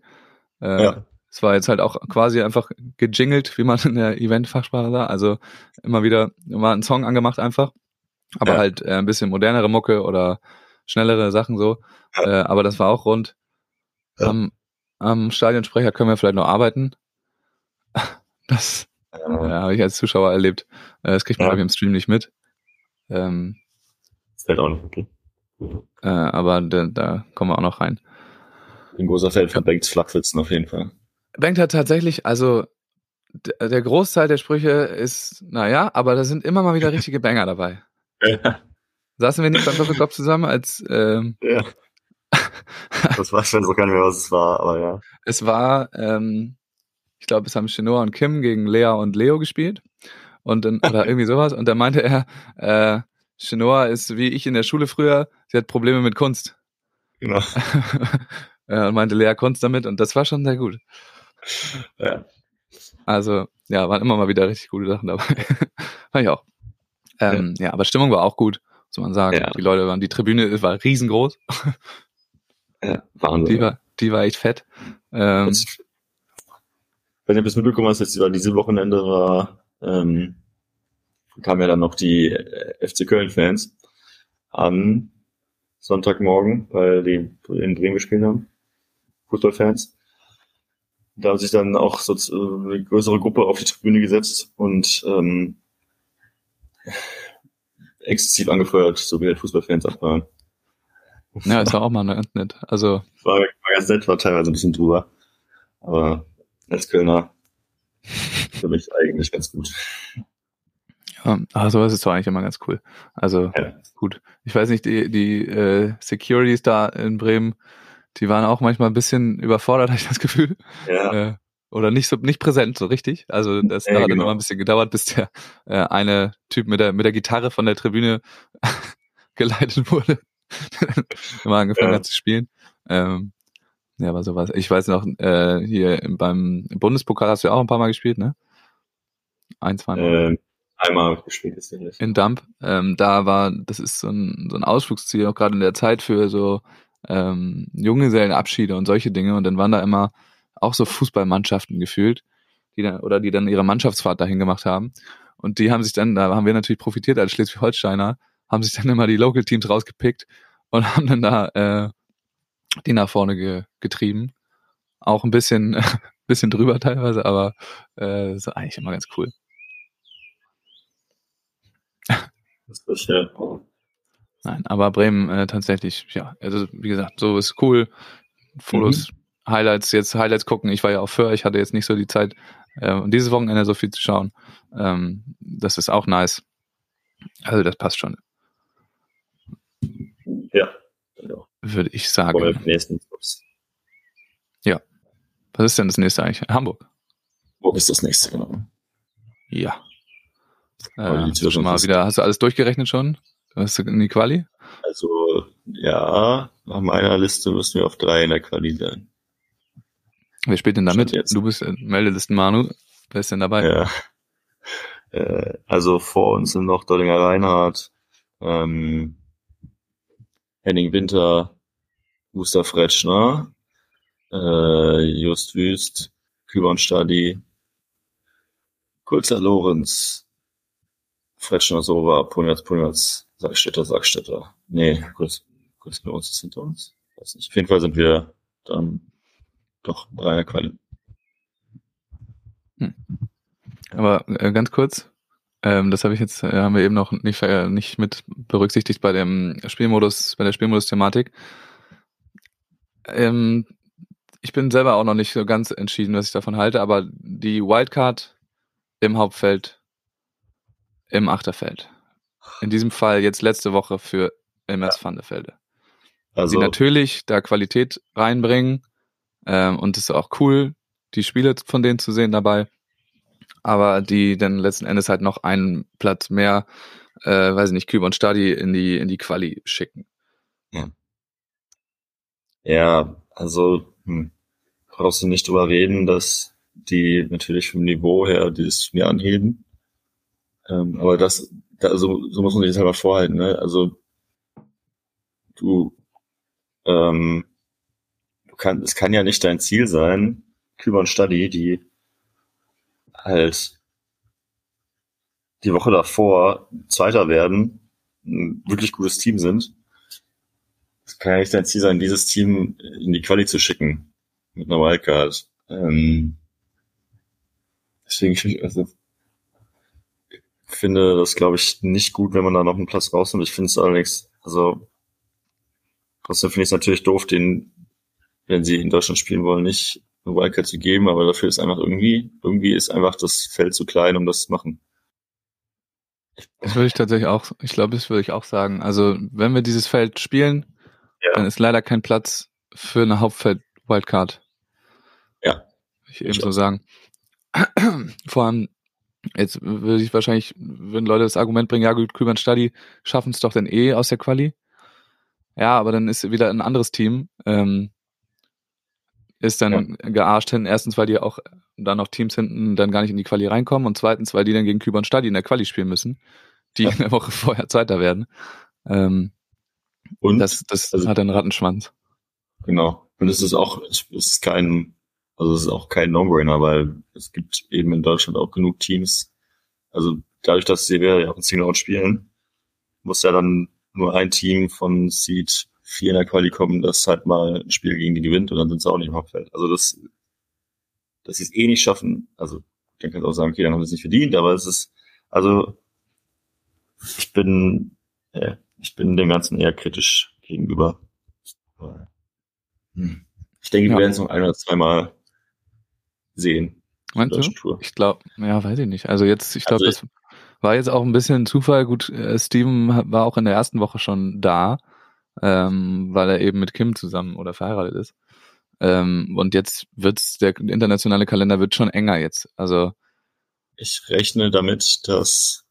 Äh, Ja. Es war jetzt halt auch quasi einfach gejingelt, wie man in der Event-Fachsprache sagt. Also immer wieder mal einen Song angemacht einfach. Aber Ja. halt äh, ein bisschen modernere Mucke oder schnellere Sachen so. Ja. Äh, aber das war auch rund. Am, am Stadionsprecher können wir vielleicht noch arbeiten. Das Ja. ja, habe ich als Zuschauer erlebt. Äh, Das kriegt man Ja. ich, im Stream nicht mit. Ähm, Ist halt auch nicht okay. äh, aber da, da kommen wir auch noch rein. Ein großer Fan von Banks Flachwitzen auf jeden Fall. Bank hat tatsächlich, also der Großteil der Sprüche ist, naja, aber da sind immer mal wieder richtige Banger dabei. Ja. Saßen wir nicht beim Doppelkopf zusammen, als ähm, ja. Das weiß schon so gar nicht mehr, was es war, aber ja. es war, ähm, ich glaube, es haben Chinoa und Kim gegen Lea und Leo gespielt. Und dann, oder irgendwie sowas. Und da meinte er, äh, Chinoa ist wie ich in der Schule früher, sie hat Probleme mit Kunst. Genau. Äh, und meinte Lea Kunst damit und das war schon sehr gut. Ja. Also, ja, waren immer mal wieder richtig gute Sachen dabei. Fand ich auch. Ähm, ja. aber Stimmung war auch gut, muss man sagen. Ja. Die Leute waren, die Tribüne war riesengroß. ja. Wahnsinn. Die war, die war echt fett. Ähm, wenn ihr bis mitbekommen hast, jetzt war diese Wochenende war, ähm, kamen ja dann noch die äh, FC Köln-Fans an Sonntagmorgen, weil die in Bremen gespielt haben. Fußballfans. Da haben sich dann auch so äh, eine größere Gruppe auf die Tribüne gesetzt und ähm, exzessiv angefeuert, so wie halt Fußballfans abfahren. ja, es war auch mal nett. Also, War, war ganz nett, war teilweise ein bisschen drüber. Aber als Kölner für mich eigentlich ganz gut. ja, aber sowas ist doch eigentlich immer ganz cool. Also, Ja. gut. Ich weiß nicht, die, die äh, Securities da in Bremen, die waren auch manchmal ein bisschen überfordert, habe ich das Gefühl. Ja, Äh, oder nicht so nicht präsent, so richtig. Also das Ja, hat genau. immer ein bisschen gedauert, bis der äh, eine Typ mit der mit der Gitarre von der Tribüne geleitet wurde. immer angefangen Ja. hat zu spielen. Ähm, ja, aber sowas. Ich weiß noch, äh, hier im- beim Bundespokal hast du ja auch ein paar Mal gespielt, ne? Ein, zwei Mal. ähm, einmal gespielt ist nicht. In Dump. Ähm, da war, das ist so ein, so ein Ausflugsziel, auch gerade in der Zeit für so ähm, Junggesellenabschiede und solche Dinge. Und dann waren da immer auch so Fußballmannschaften gefühlt, die dann, oder die dann ihre Mannschaftsfahrt dahin gemacht haben. Und die haben sich dann, da haben wir natürlich profitiert als Schleswig-Holsteiner, haben sich dann immer die Local Teams rausgepickt und haben dann da äh, die nach vorne ge getrieben. Auch ein bisschen, bisschen drüber teilweise, aber äh, ist eigentlich immer ganz cool. Das ist ja, Nein, aber Bremen äh, tatsächlich, ja, also wie gesagt, so ist cool. Fotos, Highlights, jetzt Highlights gucken. Ich war ja auch für, ich hatte jetzt nicht so die Zeit, äh, und dieses Wochenende so viel zu schauen. Ähm, das ist auch nice. Also das passt schon, ja. Genau. Würde ich sagen. den nächsten Clubs. Was ist denn das nächste eigentlich? Hamburg. Wo ist das nächste, genau? Ja. Äh, schon mal wieder, hast du alles durchgerechnet schon? Hast du in die Quali? Also, ja, nach meiner Liste müssen wir auf drei in der Quali sein. Wer spielt denn damit? Du bist äh, Meldelisten Manu. Wer ist denn dabei? Ja. Äh, also vor uns sind noch Dollinger Reinhardt, ähm, Henning Winter, Gustav Retschner, äh, Just Wüst, Kübern Stadi, Kulzer Lorenz, Fretschner Sova, Punjatz Punjatz, Sackstätter Sackstätter. Nee, kurz, kurz bei uns ist hinter uns. Weiß nicht. Auf jeden Fall sind wir dann doch drei in der Quali. Aber äh, ganz kurz, ähm, das habe ich jetzt, äh, haben wir eben noch nicht, äh, nicht mit berücksichtigt bei dem Spielmodus, bei der Spielmodus-Thematik. Ähm, ich bin selber auch noch nicht so ganz entschieden, was ich davon halte, aber die Wildcard im Hauptfeld, im Achterfeld. In diesem Fall jetzt letzte Woche für MS Vandefelde. Also, Die natürlich da Qualität reinbringen ähm, und das ist auch cool, die Spiele von denen zu sehen dabei, aber die dann letzten Endes halt noch einen Platz mehr, äh, weiß ich nicht, Kübe und Stadi in die, in die Quali schicken. Ja, also hm, brauchst du nicht drüber reden, dass die natürlich vom Niveau her dieses Turnier anheben. Ähm, aber das, da, so, so muss man sich das halt mal vorhalten. Ne? Also du, ähm, du kann, es kann ja nicht dein Ziel sein, Küber und Stadi, die halt die Woche davor Zweiter werden, ein wirklich gutes Team sind. Es kann ja nicht dein Ziel sein, dieses Team in die Quali zu schicken mit einer Wildcard. Ähm, deswegen also, ich finde das, glaube ich, nicht gut, wenn man da noch einen Platz rausnimmt. Ich finde es allerdings, also trotzdem finde ich es natürlich doof, den, wenn sie in Deutschland spielen wollen, nicht eine Wildcard zu geben, aber dafür ist einfach irgendwie, irgendwie ist einfach das Feld zu klein, um das zu machen. Das würde ich tatsächlich auch, ich glaube, das würde ich auch sagen. Also, wenn wir dieses Feld spielen, Ja. dann ist leider kein Platz für eine Hauptfeld-Wildcard. Ja. Würde Ich eben so sagen. Vor allem, jetzt würde ich wahrscheinlich, würden Leute das Argument bringen, ja gut, Kübern Stadi schaffen es doch dann eh aus der Quali. Ja, aber dann ist wieder ein anderes Team, ähm, ist dann gearscht hin. Erstens, weil die auch dann noch Teams hinten dann gar nicht in die Quali reinkommen und zweitens, weil die dann gegen Kübern Stadi in der Quali spielen müssen, die Ja. in der Woche vorher Zweiter werden. Ähm, Und das das also- hat einen Rattenschwanz. Genau. Und es ist auch, es ist kein, also es ist auch kein No-Brainer, weil es gibt eben in Deutschland auch genug Teams. Also dadurch, dass sie ja auch in Single Out spielen, muss ja dann nur ein Team von Seed 4 in der Quali kommen, das halt mal ein Spiel gegen die gewinnt und dann sind sie auch nicht im Hauptfeld. Also das, dass sie es eh nicht schaffen, also dann kannst du auch sagen, okay, dann haben sie es nicht verdient, aber es ist, also ich bin, äh, ich bin dem Ganzen eher kritisch gegenüber. Hm. Ich denke, wir Ja. werden es noch ein oder zweimal sehen. Meinst du? Tour. Ich glaube, ja, weiß ich nicht. Also jetzt, ich glaube, Also das war jetzt auch ein bisschen Zufall. Gut, äh, Steven war auch in der ersten Woche schon da, ähm, weil er eben mit Kim zusammen oder verheiratet ist. Ähm, und jetzt wird's, der internationale Kalender wird schon enger jetzt. Also, Ich rechne damit, dass,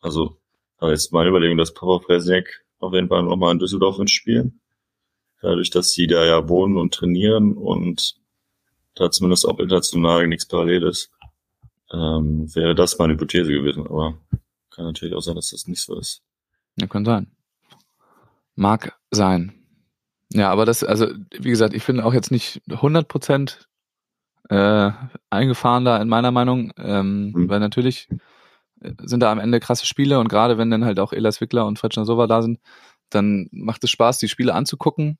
also, aber jetzt meine Überlegung, dass Papa Fresniak auf jeden Fall nochmal in Düsseldorf ins Spielen. Dadurch, dass sie da ja wohnen und trainieren und da zumindest auch international nichts parallel ist, ähm, wäre das meine Hypothese gewesen. Aber kann natürlich auch sein, dass das nicht so ist. ja, kann sein. Mag sein. Ja, aber das, also, wie gesagt, ich bin auch jetzt nicht 100 Prozent äh, eingefahren da in meiner Meinung, ähm, Mhm. weil natürlich sind da am Ende krasse Spiele und gerade wenn dann halt auch Elas Wickler und Fretschner Sova da sind, dann macht es Spaß, die Spiele anzugucken.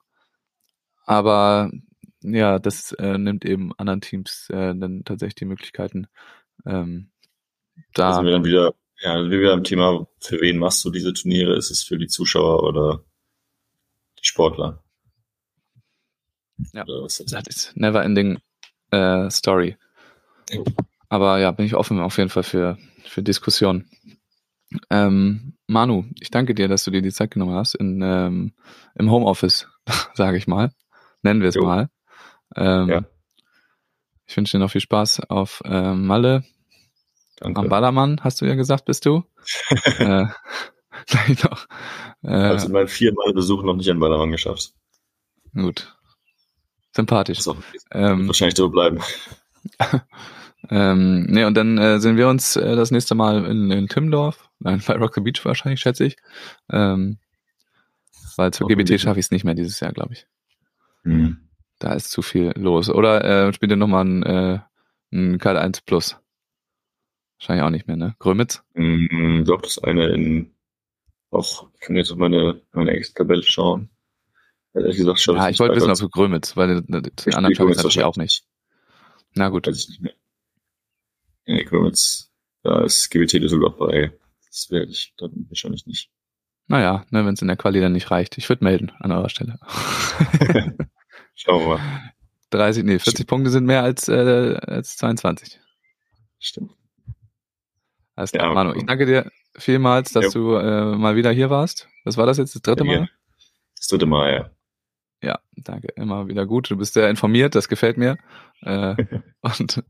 Aber ja, das äh, nimmt eben anderen Teams äh, dann tatsächlich die Möglichkeiten. Ähm, Da da sind wir dann wieder, ja, sind wir wieder am Thema, für wen machst du diese Turniere? Ist es für die Zuschauer oder die Sportler? Ja. Das? ist never ending äh, Story. Ja. Aber ja, bin ich offen auf jeden Fall für, für Diskussionen. Ähm, Manu, ich danke dir, dass du dir die Zeit genommen hast in, ähm, im Homeoffice, sage ich mal. Nennen wir es mal. Ähm, Ja. Ich wünsche dir noch viel Spaß auf ähm, Malle. Danke. Am Ballermann, hast du ja gesagt, bist du. äh, noch. Äh, Also in meinen vier Mal Besuchen noch nicht an Ballermann geschafft. gut. Sympathisch. Das auch Ähm, wahrscheinlich so bleiben. Ähm, nee, und dann äh, sehen wir uns äh, das nächste Mal in, in Timmendorf. Nein, bei Rock the Beach wahrscheinlich, schätze ich. Ähm, weil zur GBT schaffe ich es nicht mehr dieses Jahr, glaube ich. Mhm. Da ist zu viel los. Oder äh, spielt ihr nochmal ein, äh, ein K1 Plus? Wahrscheinlich auch nicht mehr, ne? Grömitz? Mhm, glaube, das eine in, auch, ich kann jetzt auf meine, meine Excel-Tabelle schauen. Ehrlich gesagt, schaue Ja, ich wollte wissen, ob du Grömitz, weil den anderen schaffe ich natürlich auch nicht. Na gut. Weiß ich nicht mehr. Nee, Grömitz, da ist GBT Düsseldorf bei. Das werde ich dann wahrscheinlich nicht. Naja, ne, wenn es in der Quali dann nicht reicht. Ich würde melden an eurer Stelle. Schauen wir mal. 30, nee, 40 Punkte sind mehr als, äh, als 22. Stimmt. Alles Ja, klar, Manu. Ich danke dir vielmals, dass Jo. du äh, mal wieder hier warst. Was war das jetzt, das dritte Ja, Mal? Das dritte Mal, ja. Ja, danke. Immer wieder gut. Du bist sehr informiert, das gefällt mir. Äh, und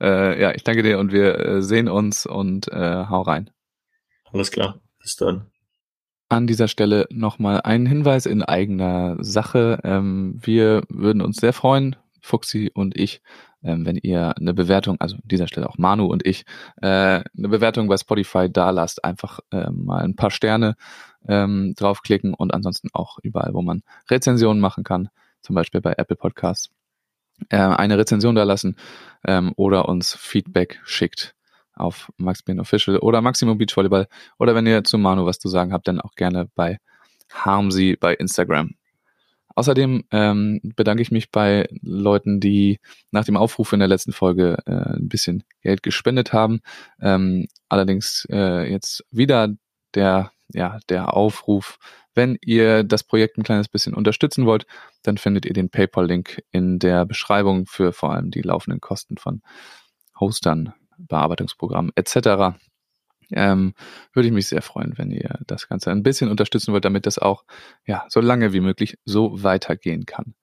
äh, ja, ich danke dir und wir äh, sehen uns und äh, hau rein. Alles klar. Bis dann. An dieser Stelle nochmal ein Hinweis in eigener Sache. Ähm, wir würden uns sehr freuen, Fuxi und ich, wenn ihr eine Bewertung, also an dieser Stelle auch Manu und ich, äh, eine Bewertung bei Spotify da lasst, einfach äh, mal ein paar Sterne ähm, draufklicken und ansonsten auch überall, wo man Rezensionen machen kann, zum Beispiel bei Apple Podcasts, äh, eine Rezension da lassen ähm, oder uns Feedback schickt auf Max Bean Official oder Maximo Beach Volleyball oder wenn ihr zu Manu was zu sagen habt, dann auch gerne bei Harmsy bei Instagram. Außerdem ähm, bedanke ich mich bei Leuten, die nach dem Aufruf in der letzten Folge äh, ein bisschen Geld gespendet haben. Ähm, allerdings äh, jetzt wieder der, ja, der Aufruf, wenn ihr das Projekt ein kleines bisschen unterstützen wollt, dann findet ihr den PayPal-Link in der Beschreibung für vor allem die laufenden Kosten von Hostern, Bearbeitungsprogrammen etc ähm, würde ich mich sehr freuen, wenn ihr das Ganze ein bisschen unterstützen wollt, damit das auch ja so lange wie möglich so weitergehen kann.